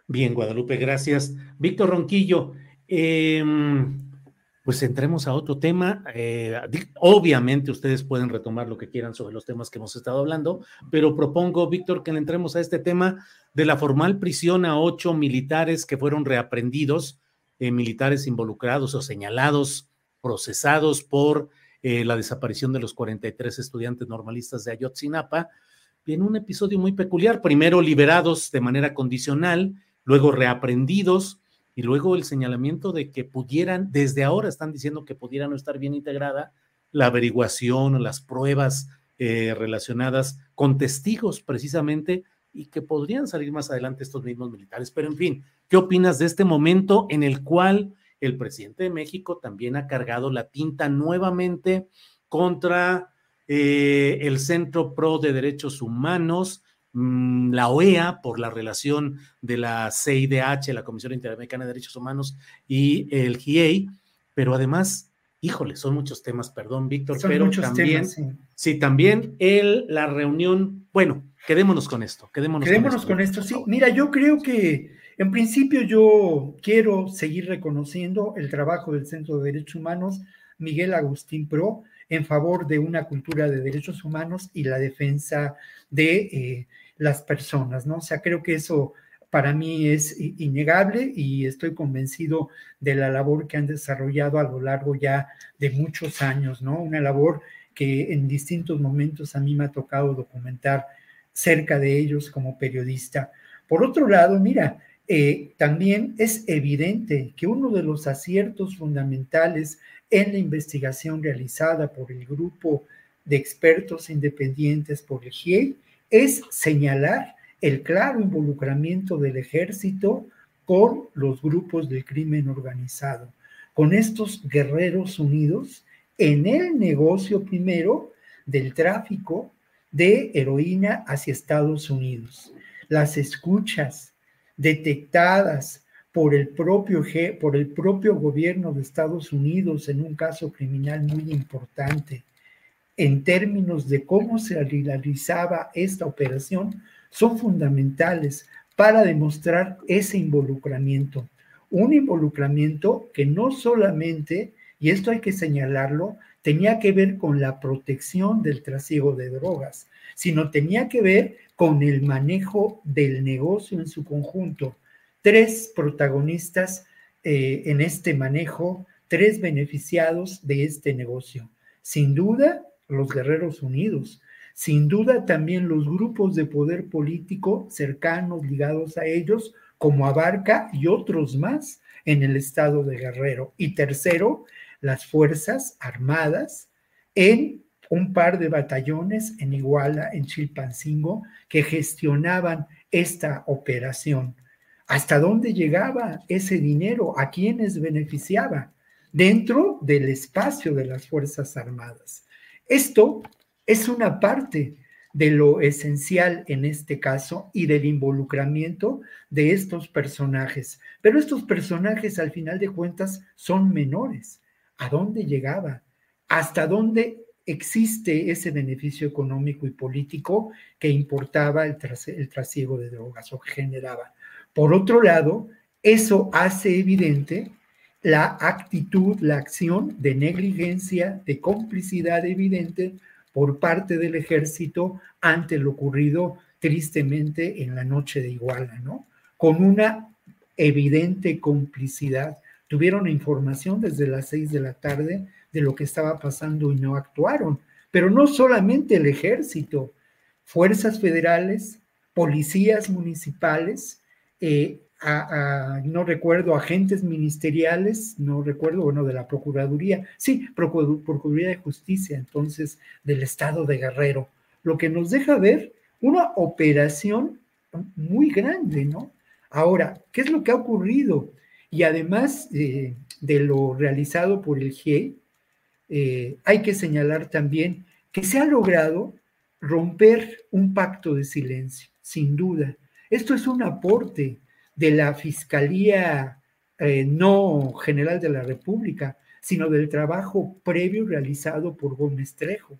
Bien, Guadalupe, gracias. Víctor Ronquillo, eh, pues entremos a otro tema. Eh, obviamente ustedes pueden retomar lo que quieran sobre los temas que hemos estado hablando, pero propongo, Víctor, que entremos a este tema de la formal prisión a ocho militares que fueron reaprendidos, eh, militares involucrados o señalados, procesados por eh, la desaparición de los 43 estudiantes normalistas de Ayotzinapa. En un episodio muy peculiar, primero liberados de manera condicional, luego reaprendidos y luego el señalamiento de que pudieran, desde ahora están diciendo que pudiera no estar bien integrada la averiguación o las pruebas eh, relacionadas con testigos precisamente y que podrían salir más adelante estos mismos militares. Pero en fin, ¿qué opinas de este momento en el cual el presidente de México también ha cargado la tinta nuevamente contra eh, el Centro Pro de Derechos Humanos, la OEA por la relación de la CIDH, la Comisión Interamericana de Derechos Humanos, y el GIEI, pero además, híjole, son muchos temas, perdón, Víctor, pero también, sí. también el, la reunión, bueno, quedémonos con esto, quedémonos, quedémonos con esto. sí. Mira, yo creo que en principio yo quiero seguir reconociendo el trabajo del Centro de Derechos Humanos, Miguel Agustín Pro, en favor de una cultura de derechos humanos y la defensa de eh, las personas, ¿no? O sea, creo que eso para mí es innegable y estoy convencido de la labor que han desarrollado a lo largo ya de muchos años, ¿no? Una labor que en distintos momentos a mí me ha tocado documentar cerca de ellos como periodista. Por otro lado, mira, eh, también es evidente que uno de los aciertos fundamentales en la investigación realizada por el grupo de expertos independientes por el GIEI es señalar el claro involucramiento del ejército con los grupos del crimen organizado, con estos guerreros unidos en el negocio primero del tráfico de heroína hacia Estados Unidos. Las escuchas detectadas por el propio, por el propio gobierno de Estados Unidos en un caso criminal muy importante, en términos de cómo se realizaba esta operación, son fundamentales para demostrar ese involucramiento. Un involucramiento que no solamente, y esto hay que señalarlo, tenía que ver con la protección del trasiego de drogas, sino tenía que ver con el manejo del negocio en su conjunto. Tres protagonistas eh, en este manejo, tres beneficiados de este negocio. Sin duda, los Guerreros Unidos, sin duda también los grupos de poder político cercanos ligados a ellos, como Abarca y otros más en el estado de Guerrero. Y tercero, las Fuerzas Armadas en un par de batallones en Iguala, en Chilpancingo, que gestionaban esta operación. ¿Hasta dónde llegaba ese dinero? ¿A quiénes beneficiaba? Dentro del espacio de las Fuerzas Armadas. Esto es una parte de lo esencial en este caso y del involucramiento de estos personajes. Pero estos personajes al final de cuentas son menores. ¿A dónde llegaba? ¿Hasta dónde existe ese beneficio económico y político que importaba el, trasiego de drogas o que generaba? Por otro lado, eso hace evidente la actitud, la acción de negligencia, de complicidad evidente por parte del ejército ante lo ocurrido tristemente en la noche de Iguala, ¿no? Con una evidente complicidad. Tuvieron información desde las seis de la tarde de lo que estaba pasando y no actuaron. Pero no solamente el ejército, fuerzas federales, policías municipales, eh, no recuerdo, agentes ministeriales, no recuerdo, bueno, de la Procuraduría, sí, Procuraduría de Justicia, entonces, del Estado de Guerrero, lo que nos deja ver una operación muy grande, ¿no? Ahora, ¿qué es lo que ha ocurrido? Y además eh, de lo realizado por el GIE, eh, hay que señalar también que se ha logrado romper un pacto de silencio, sin duda. Esto es un aporte de la Fiscalía eh, no General de la República, sino del trabajo previo realizado por Gómez Trejo.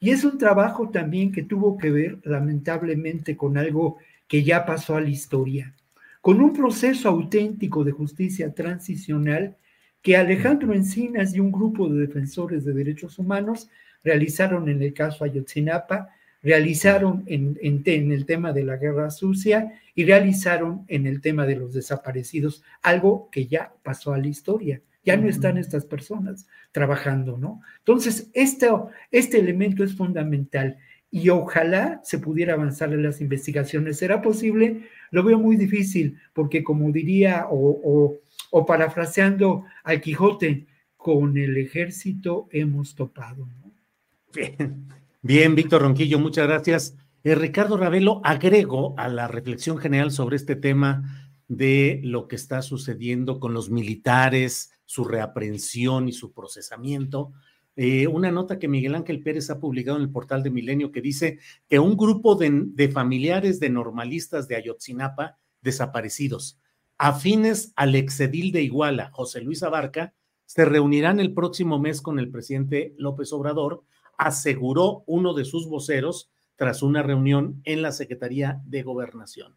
Y es un trabajo también que tuvo que ver, lamentablemente, con algo que ya pasó a la historia, con un proceso auténtico de justicia transicional que Alejandro Encinas y un grupo de defensores de derechos humanos realizaron en el caso Ayotzinapa realizaron en, el tema de la guerra sucia y realizaron en el tema de los desaparecidos, algo que ya pasó a la historia. Ya no están estas personas trabajando, ¿no? Entonces, este, este elemento es fundamental y ojalá se pudiera avanzar en las investigaciones. ¿Será posible? Lo veo muy difícil, porque como diría, o, o parafraseando al Quijote, con el ejército hemos topado, ¿no? Bien. Bien, Víctor Ronquillo, muchas gracias. Eh, Ricardo Ravelo, agrego a la reflexión general sobre este tema de lo que está sucediendo con los militares, su reaprensión y su procesamiento. Eh, una nota que Miguel Ángel Pérez ha publicado en el portal de Milenio que dice que un grupo de, de familiares de normalistas de Ayotzinapa desaparecidos, afines al exedil de Iguala, José Luis Abarca, se reunirán el próximo mes con el presidente López Obrador aseguró uno de sus voceros tras una reunión en la Secretaría de Gobernación.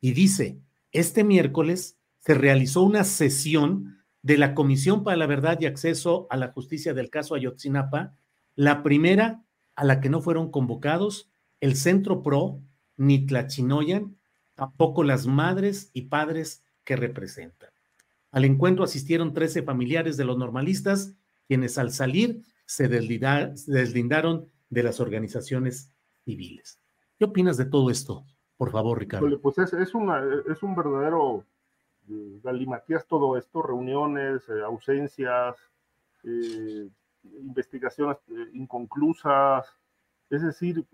Y dice, este miércoles se realizó una sesión de la Comisión para la Verdad y Acceso a la Justicia del caso Ayotzinapa, la primera a la que no fueron convocados el Centro PRO, ni Tlachinoyan, tampoco las madres y padres que representan. Al encuentro asistieron 13 familiares de los normalistas, quienes al salir se deslindaron de las organizaciones civiles. ¿Qué opinas de todo esto? Por favor, Ricardo. Pues es, es, es un verdadero eh, galimatías todo esto, reuniones, eh, ausencias, eh, investigaciones inconclusas. Es decir,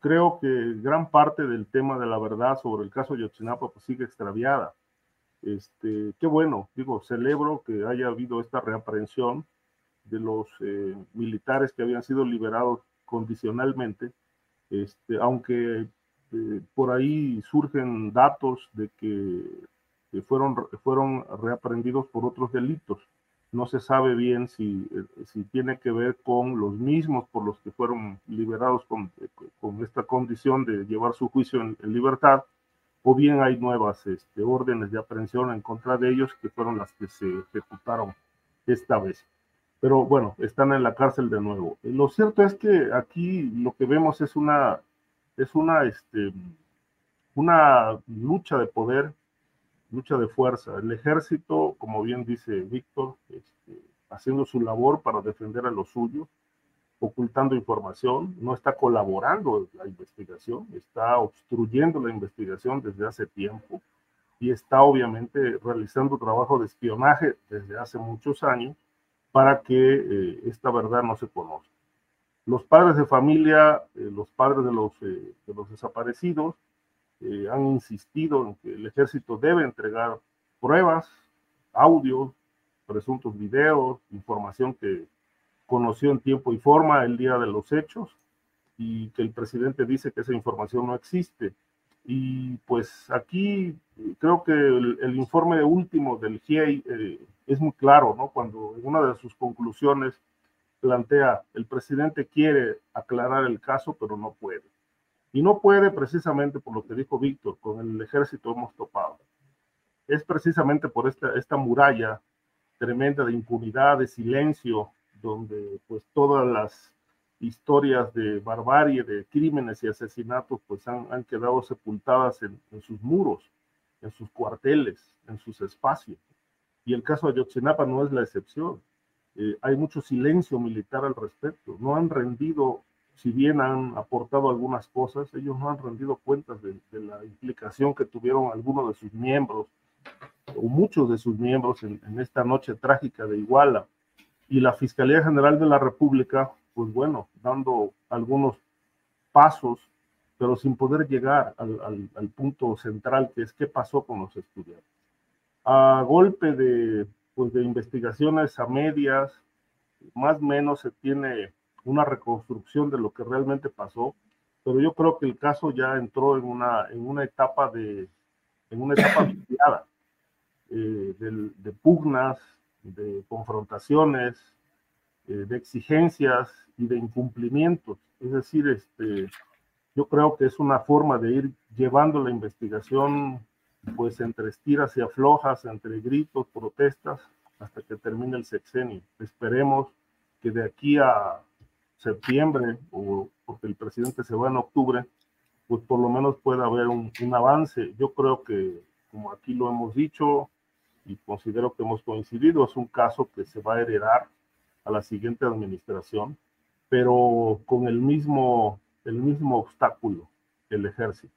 creo que gran parte del tema de la verdad sobre el caso de Yotzinapa pues, sigue extraviada. Este, qué bueno, digo, celebro que haya habido esta reaprensión de los eh, militares que habían sido liberados condicionalmente, este, aunque eh, por ahí surgen datos de que, que, fueron, fueron reaprendidos por otros delitos. No se sabe bien si, eh, si tiene que ver con los mismos por los que fueron liberados con, con esta condición de llevar su juicio en, en libertad, o bien hay nuevas este, órdenes de aprehensión en contra de ellos que fueron las que se ejecutaron esta vez. Pero bueno, están en la cárcel de nuevo. Lo cierto es que aquí lo que vemos es una, es una, este, una lucha de poder, lucha de fuerza. El ejército, como bien dice Víctor, este, haciendo su labor para defender a los suyos, ocultando información, no está colaborando la investigación, está obstruyendo la investigación desde hace tiempo y está obviamente realizando trabajo de espionaje desde hace muchos años para que eh, esta verdad no se conozca. Los padres de familia, eh, los padres de los, eh, de los desaparecidos, han insistido en que el ejército debe entregar pruebas, audios, presuntos videos, información que conoció en tiempo y forma el día de los hechos y que el presidente dice que esa información no existe. Y pues aquí creo que el, informe último del GIEI eh, es muy claro, ¿no? Cuando en una de sus conclusiones plantea, el presidente quiere aclarar el caso, pero no puede. Y no puede precisamente por lo que dijo Víctor, con el ejército hemos topado. Es precisamente por esta, esta muralla tremenda de impunidad, de silencio, donde pues todas las historias de barbarie, de crímenes y asesinatos pues han, han quedado sepultadas en, en, sus muros, en sus cuarteles, en sus espacios. Y el caso de Ayotzinapa no es la excepción. Eh, hay mucho silencio militar al respecto. No han rendido, si bien han aportado algunas cosas, ellos no han rendido cuentas de, de la implicación que tuvieron algunos de sus miembros o muchos de sus miembros en, en esta noche trágica de Iguala y la Fiscalía General de la República, pues bueno, dando algunos pasos, pero sin poder llegar al, al, al punto central que es qué pasó con los estudiantes. A golpe de, pues de investigaciones a medias, más o menos se tiene una reconstrucción de lo que realmente pasó, pero yo creo que el caso ya entró en una, en una etapa de, en una etapa viciada, eh, de, de pugnas, de confrontaciones, eh, de exigencias y de incumplimientos. Es decir, este, yo creo que es una forma de ir llevando la investigación pues entre estiras y aflojas, entre gritos, protestas, hasta que termine el sexenio. Esperemos que de aquí a septiembre, o porque el presidente se va en octubre, pues por lo menos pueda haber un, un avance. Yo creo que, como aquí lo hemos dicho, y considero que hemos coincidido, es un caso que se va a heredar a la siguiente administración, pero con el mismo, el mismo obstáculo, el ejército.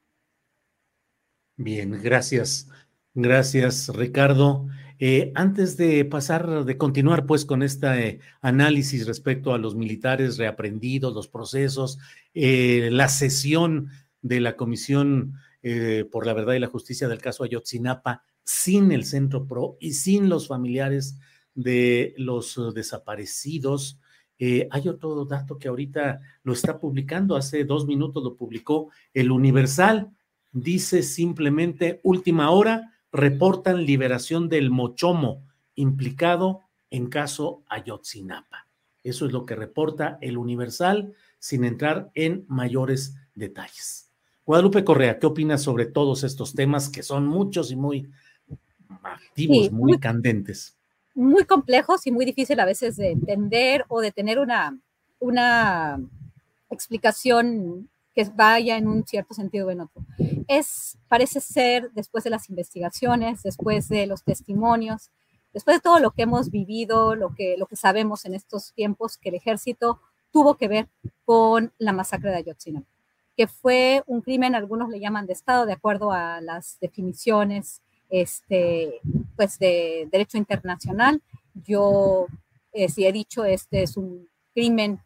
Bien, gracias. Gracias, Ricardo. Eh, antes de pasar, de continuar pues con este análisis respecto a los militares reaprendidos, los procesos, eh, la sesión de la Comisión eh, por la Verdad y la Justicia del caso Ayotzinapa, sin el Centro PRO y sin los familiares de los uh, desaparecidos. Eh, hay otro dato que ahorita lo está publicando, hace dos minutos lo publicó el Universal. Dice simplemente, última hora, reportan liberación del Mochomo implicado en caso Ayotzinapa. Eso es lo que reporta el Universal sin entrar en mayores detalles. Guadalupe Correa, ¿qué opinas sobre todos estos temas que son muchos y muy activos, sí, muy, muy, candentes. Muy complejos y muy difícil a veces de entender o de tener una, una explicación que vaya en un cierto sentido o en otro. Es, parece ser, después de las investigaciones, después de los testimonios, después de todo lo que hemos vivido, lo que, lo que sabemos en estos tiempos, que el ejército tuvo que ver con la masacre de Ayotzinapa, que fue un crimen, algunos le llaman de Estado, de acuerdo a las definiciones este, pues de derecho internacional. Yo eh, si he dicho, este es un crimen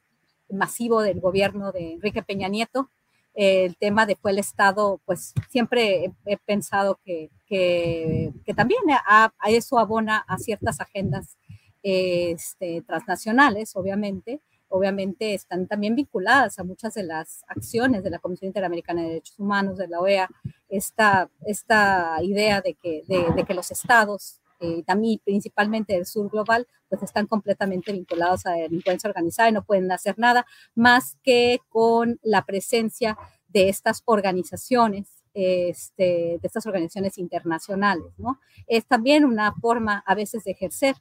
masivo del gobierno de Enrique Peña Nieto. el tema de fue el Estado, pues siempre he, pensado que, que, también a, eso abona a ciertas agendas este, transnacionales, obviamente, obviamente están también vinculadas a muchas de las acciones de la Comisión Interamericana de Derechos Humanos, de la OEA, esta, esta idea de que, de, que los estados, eh, también principalmente del sur global, pues están completamente vinculados a la delincuencia organizada y no pueden hacer nada más que con la presencia de estas organizaciones este, de estas organizaciones internacionales, ¿no? Es también una forma a veces de ejercer,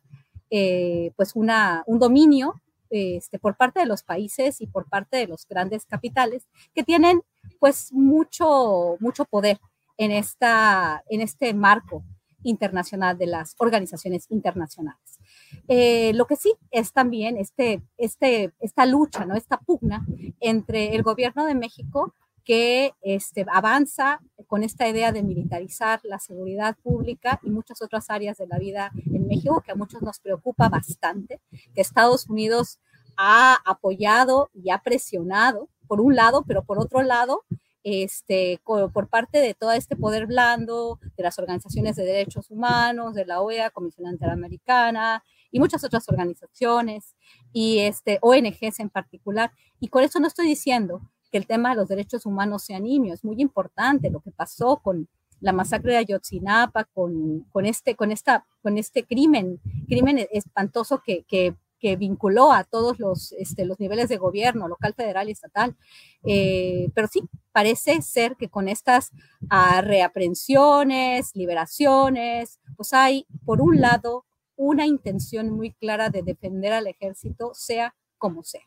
eh, pues, una, un dominio este, por parte de los países y por parte de los grandes capitales que tienen pues mucho, mucho poder en, esta, en este marco internacional de las organizaciones internacionales. Eh, lo que sí es también este, este, esta lucha, ¿no? esta pugna entre el gobierno de México que este, avanza con esta idea de militarizar la seguridad pública y muchas otras áreas de la vida en México, que a muchos nos preocupa bastante, que Estados Unidos ha apoyado y ha presionado, por un lado, pero por otro lado, este, por parte de todo este poder blando, de las organizaciones de derechos humanos, de la OEA, Comisión Interamericana y muchas otras organizaciones y este, ONGs en particular. Y con eso no estoy diciendo que el tema de los derechos humanos sea nimio, es muy importante lo que pasó con la masacre de Ayotzinapa, con, con, este, con, esta, con este crimen, crimen espantoso que, que, vinculó a todos los, este, los niveles de gobierno, local, federal y estatal. Eh, pero sí, parece ser que con estas ah, reaprensiones, liberaciones, pues hay, por un lado, una intención muy clara de defender al ejército, sea como sea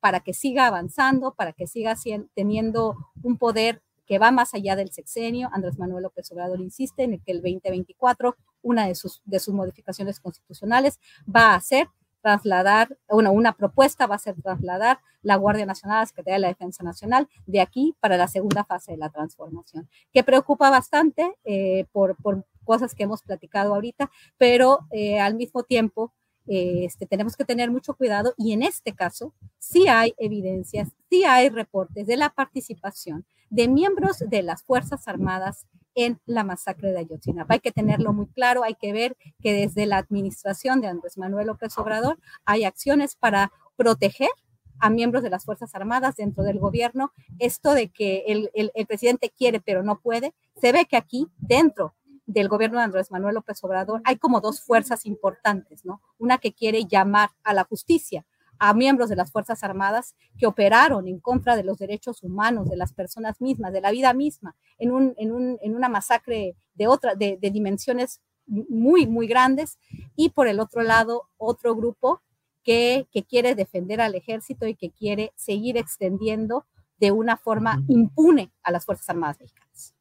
para que siga avanzando, para que siga teniendo un poder que va más allá del sexenio. Andrés Manuel López Obrador insiste en que el 2024, una de sus, modificaciones constitucionales va a ser trasladar, una propuesta va a ser trasladar la Guardia Nacional a la Secretaría de la Defensa Nacional de aquí para la segunda fase de la transformación, que preocupa bastante eh, por, por, cosas que hemos platicado ahorita, pero eh, al mismo tiempo este, tenemos que tener mucho cuidado y en este caso sí hay evidencias, sí hay reportes de la participación de miembros de las Fuerzas Armadas en la masacre de Ayotzinapa. Hay que tenerlo muy claro, hay que ver que desde la administración de Andrés Manuel López Obrador hay acciones para proteger a miembros de las Fuerzas Armadas dentro del gobierno. Esto de que el presidente quiere pero no puede, se ve que aquí dentro del gobierno de Andrés Manuel López Obrador hay como dos fuerzas importantes, ¿no? Una que quiere llamar a la justicia a miembros de las Fuerzas Armadas que operaron en contra de los derechos humanos, de las personas mismas, de la vida misma, en, un, en, un, en una masacre de, otra, de, de dimensiones muy, muy grandes, y por el otro lado, otro grupo que, que quiere defender al ejército y que quiere seguir extendiendo de una forma impune a las Fuerzas Armadas mexicanas.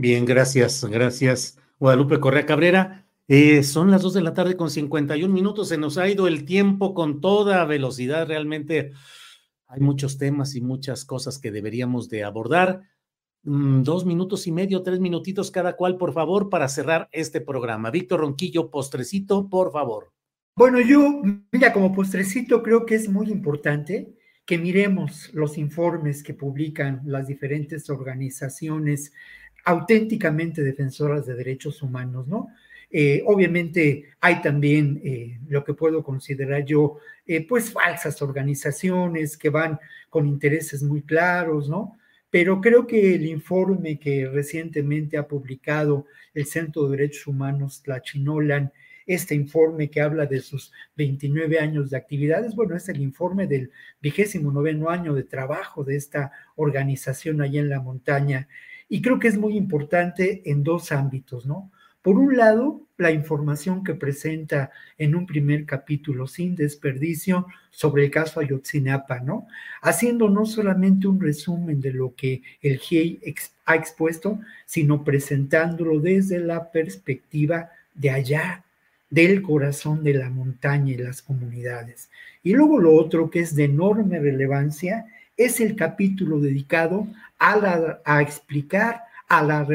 Bien, gracias, gracias, Guadalupe Correa Cabrera. Eh, son las dos de la tarde con 51 minutos, se nos ha ido el tiempo con toda velocidad, realmente hay muchos temas y muchas cosas que deberíamos de abordar. Mm, dos minutos y medio, tres minutitos cada cual, por favor, para cerrar este programa. Víctor Ronquillo, postrecito, por favor. Bueno, yo, mira, como postrecito creo que es muy importante que miremos los informes que publican las diferentes organizaciones auténticamente defensoras de derechos humanos, ¿no? Eh, obviamente hay también eh, lo que puedo considerar yo, eh, pues falsas organizaciones que van con intereses muy claros, ¿no? Pero creo que el informe que recientemente ha publicado el Centro de Derechos Humanos, la Chinolan, este informe que habla de sus 29 años de actividades, bueno, es el informe del vigésimo noveno año de trabajo de esta organización allá en la montaña y creo que es muy importante en dos ámbitos, ¿no? Por un lado, la información que presenta en un primer capítulo sin desperdicio sobre el caso Ayotzinapa, ¿no? Haciendo no solamente un resumen de lo que el GIEI ha expuesto, sino presentándolo desde la perspectiva de allá, del corazón de la montaña y las comunidades. Y luego lo otro que es de enorme relevancia es el capítulo dedicado a, explicar a la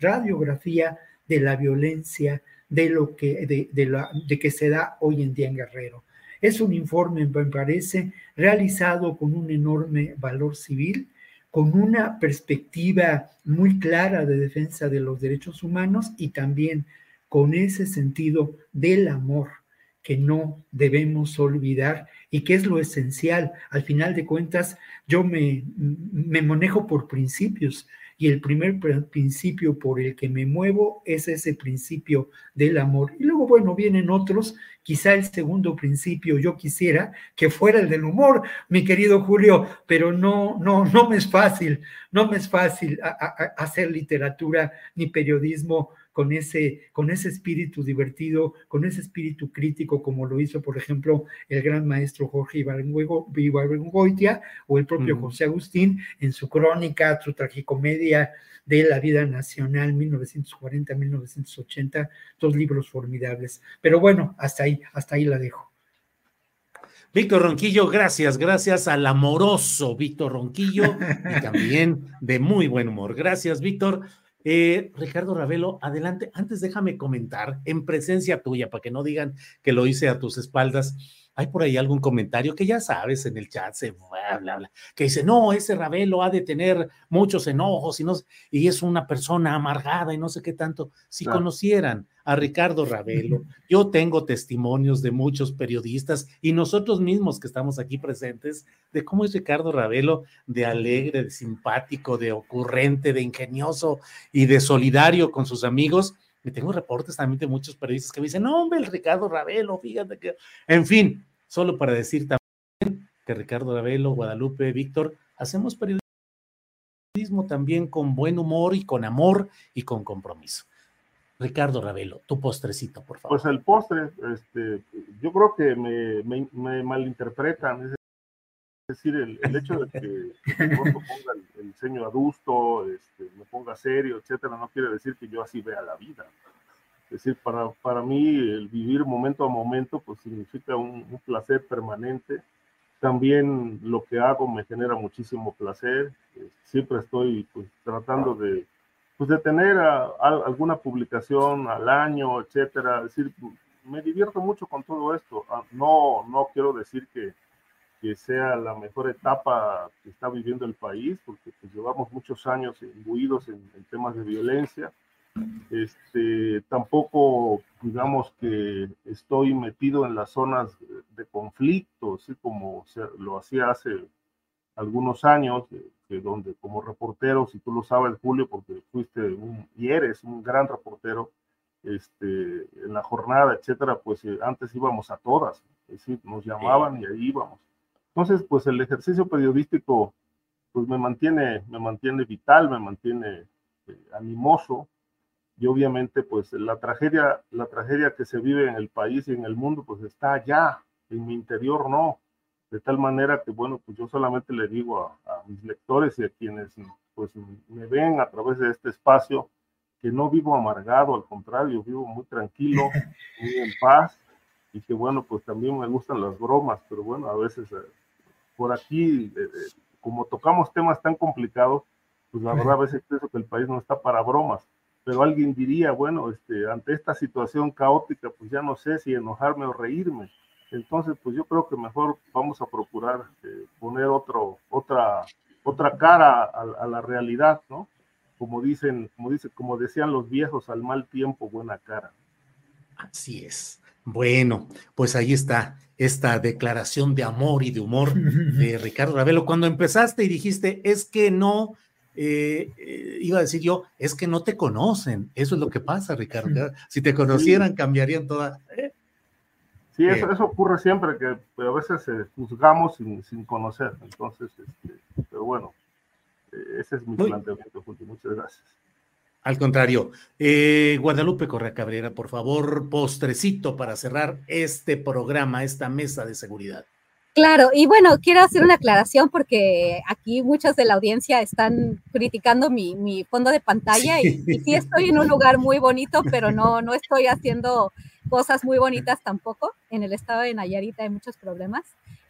radiografía de la violencia de lo que, de, que se da hoy en día en Guerrero. Es un informe, me parece, realizado con un enorme valor civil, con una perspectiva muy clara de defensa de los derechos humanos y también con ese sentido del amor que no debemos olvidar y que es lo esencial. Al final de cuentas, yo me, me manejo por principios y el primer principio por el que me muevo es ese principio del amor. Y luego, bueno, vienen otros, quizá el segundo principio yo quisiera que fuera el del humor, mi querido Julio, pero no, no, no me es fácil, no me es fácil hacer literatura ni periodismo con ese, con ese espíritu divertido, con ese espíritu crítico, como lo hizo, por ejemplo, el gran maestro Jorge Ibargüengoitia o el propio José Agustín en su crónica, su tragicomedia de la vida nacional 1940-1980, dos libros formidables. Pero bueno, hasta ahí, hasta ahí la dejo. Víctor Ronquillo, gracias, gracias al amoroso Víctor Ronquillo y también de muy buen humor. Gracias, Víctor. Eh, Ricardo Ravelo, adelante. Antes déjame comentar en presencia tuya, para que no digan que lo hice a tus espaldas. Hay por ahí algún comentario que ya sabes en el chat, se bla, bla, bla, que dice, no, ese Ravelo ha de tener muchos enojos y, no, y es una persona amargada y no sé qué tanto. Si conocieran a Ricardo Ravelo, yo tengo testimonios de muchos periodistas y nosotros mismos que estamos aquí presentes de cómo es Ricardo Ravelo de alegre, de simpático, de ocurrente, de ingenioso y de solidario con sus amigos y tengo reportes también de muchos periodistas que me dicen, no, hombre, el Ricardo Ravelo, fíjate que. En fin, solo para decir también que Ricardo Ravelo, Guadalupe, Víctor, hacemos periodismo también con buen humor y con amor y con compromiso. Ricardo Ravelo, tu postrecito, por favor. Pues el postre, este, yo creo que me, me, me malinterpretan es decir, el, hecho de que, ponga el, diseño adusto, este, me ponga serio, etcétera, no quiere decir que yo así vea la vida. Es decir, para, para mí el vivir momento a momento pues significa un, placer permanente. También lo que hago me genera muchísimo placer. Siempre estoy pues, tratando de, pues, de tener alguna publicación al año, etcétera. Es decir, me divierto mucho con todo esto. Ah, no, no quiero decir que, que sea la mejor etapa que está viviendo el país, porque pues, llevamos muchos años imbuidos en, temas de violencia. Este, tampoco, digamos que estoy metido en las zonas de conflicto, así como lo hacía hace algunos años, que donde como reportero, si tú lo sabes, Julio, porque fuiste un, y eres un gran reportero, este, en la jornada, etcétera, pues eh, antes íbamos a todas, es nos llamaban y ahí íbamos. Entonces, pues el ejercicio periodístico pues me mantiene, me mantiene vital, me mantiene eh, animoso y obviamente pues la tragedia, la tragedia que se vive en el país y en el mundo pues está allá, en mi interior no, de tal manera que bueno, pues yo solamente le digo a, a mis lectores y a quienes pues me ven a través de este espacio que no vivo amargado, al contrario, vivo muy tranquilo, muy en paz y que bueno, pues también me gustan las bromas, pero bueno, a veces eh, por aquí, eh, eh, como tocamos temas tan complicados, pues la verdad a veces pienso que el país no está para bromas, pero alguien diría, bueno, este, ante esta situación caótica, pues ya no sé si enojarme o reírme. Entonces, pues yo creo que mejor vamos a procurar eh, poner otro, otra, otra cara a, a, la realidad, ¿no? Como dicen, como dice, como decían los viejos, al mal tiempo, buena cara. Así es. Bueno, pues ahí está esta declaración de amor y de humor de Ricardo Ravelo. Cuando empezaste y dijiste, es que no, eh, eh, iba a decir yo, es que no te conocen. Eso es lo que pasa, Ricardo. Si te conocieran, cambiarían toda. ¿eh? Sí, eso, eso, ocurre siempre, que a veces juzgamos sin, sin, conocer. Entonces, este, pero bueno, ese es mi planteamiento, Muchas gracias. Al contrario, eh, Guadalupe Correa Cabrera, por favor, postrecito para cerrar este programa, esta mesa de seguridad. Claro, y bueno, quiero hacer una aclaración porque aquí muchas de la audiencia están criticando mi, mi fondo de pantalla sí. Y, y, sí estoy en un lugar muy bonito, pero no, no estoy haciendo cosas muy bonitas tampoco. En el estado de Nayarit hay muchos problemas.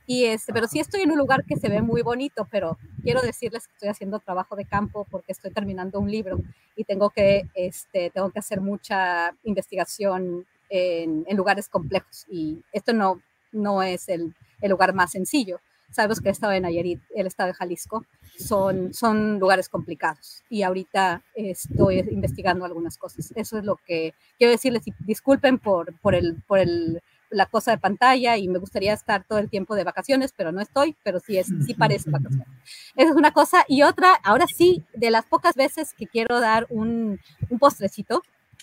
Y este, pero sí estoy en un lugar que se ve muy bonito, pero quiero decirles que estoy haciendo trabajo de campo porque estoy terminando un libro y tengo que, este, tengo que hacer mucha investigación en, en lugares complejos. Y esto no, no es el, el lugar más sencillo. Sabemos que el estado de Nayarit, el estado de Jalisco, son, son lugares complicados y ahorita estoy investigando algunas cosas. Eso es lo que quiero decirles. Disculpen por, por, el, por el, la cosa de pantalla y me gustaría estar todo el tiempo de vacaciones, pero no estoy, pero sí, es, sí parece vacaciones. Esa es una cosa. Y otra, ahora sí, de las pocas veces que quiero dar un, un postrecito,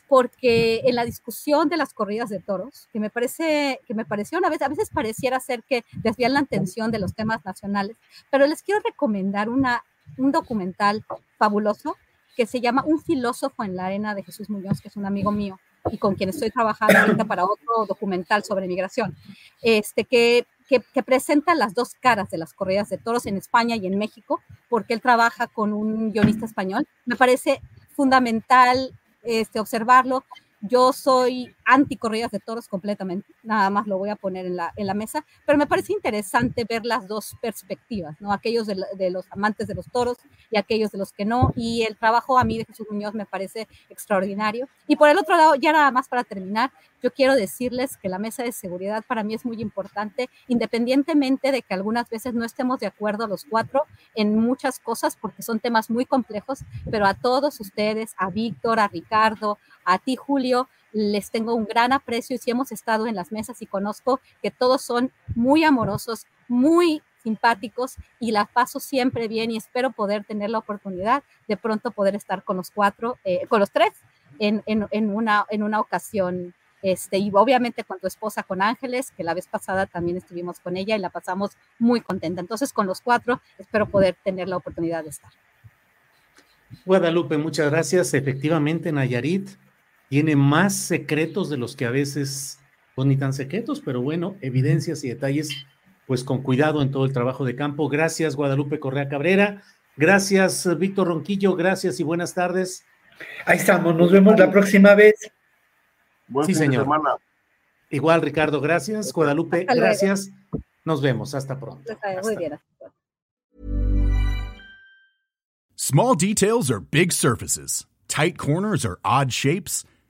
porque en la discusión de las corridas de toros, que me parece, que me pareció una vez, a veces pareciera ser que desvían la atención de los temas nacionales, pero les quiero recomendar una, un documental fabuloso que se llama Un filósofo en la arena de Jesús Muñoz, que es un amigo mío y con quien estoy trabajando ahorita para otro documental sobre migración, este, que, que, que, presenta las dos caras de las corridas de toros en España y en México, porque él trabaja con un guionista español. Me parece fundamental este, observarlo. Yo soy anti corridas de toros completamente, nada más lo voy a poner en la, en la mesa, pero me parece interesante ver las dos perspectivas, ¿no? Aquellos de, de, los amantes de los toros y aquellos de los que no, y el trabajo a mí de Jesús Muñoz me parece extraordinario. Y por el otro lado, ya nada más para terminar, yo quiero decirles que la mesa de seguridad para mí es muy importante, independientemente de que algunas veces no estemos de acuerdo los cuatro en muchas cosas, porque son temas muy complejos, pero a todos ustedes, a Víctor, a Ricardo, a ti, Julio, les tengo un gran aprecio y si hemos estado en las mesas y conozco que todos son muy amorosos, muy simpáticos y la paso siempre bien y espero poder tener la oportunidad de pronto poder estar con los cuatro, eh, con los tres en, una, en una ocasión. Este, y obviamente con tu esposa, con Ángeles, que la vez pasada también estuvimos con ella y la pasamos muy contenta. Entonces, con los cuatro, espero poder tener la oportunidad de estar. Guadalupe, muchas gracias. Efectivamente, Nayarit tiene más secretos de los que a veces, pues ni tan secretos, pero bueno, evidencias y detalles, pues con cuidado en todo el trabajo de campo. Gracias, Guadalupe Correa Cabrera. Gracias, Víctor Ronquillo. Gracias y buenas tardes. Ahí estamos, nos vemos la próxima vez. Buen sí, señor. Igual, Ricardo, gracias. Guadalupe, gracias. Nos vemos. Hasta pronto. Muy bien. Small details are big surfaces. Tight corners are odd shapes.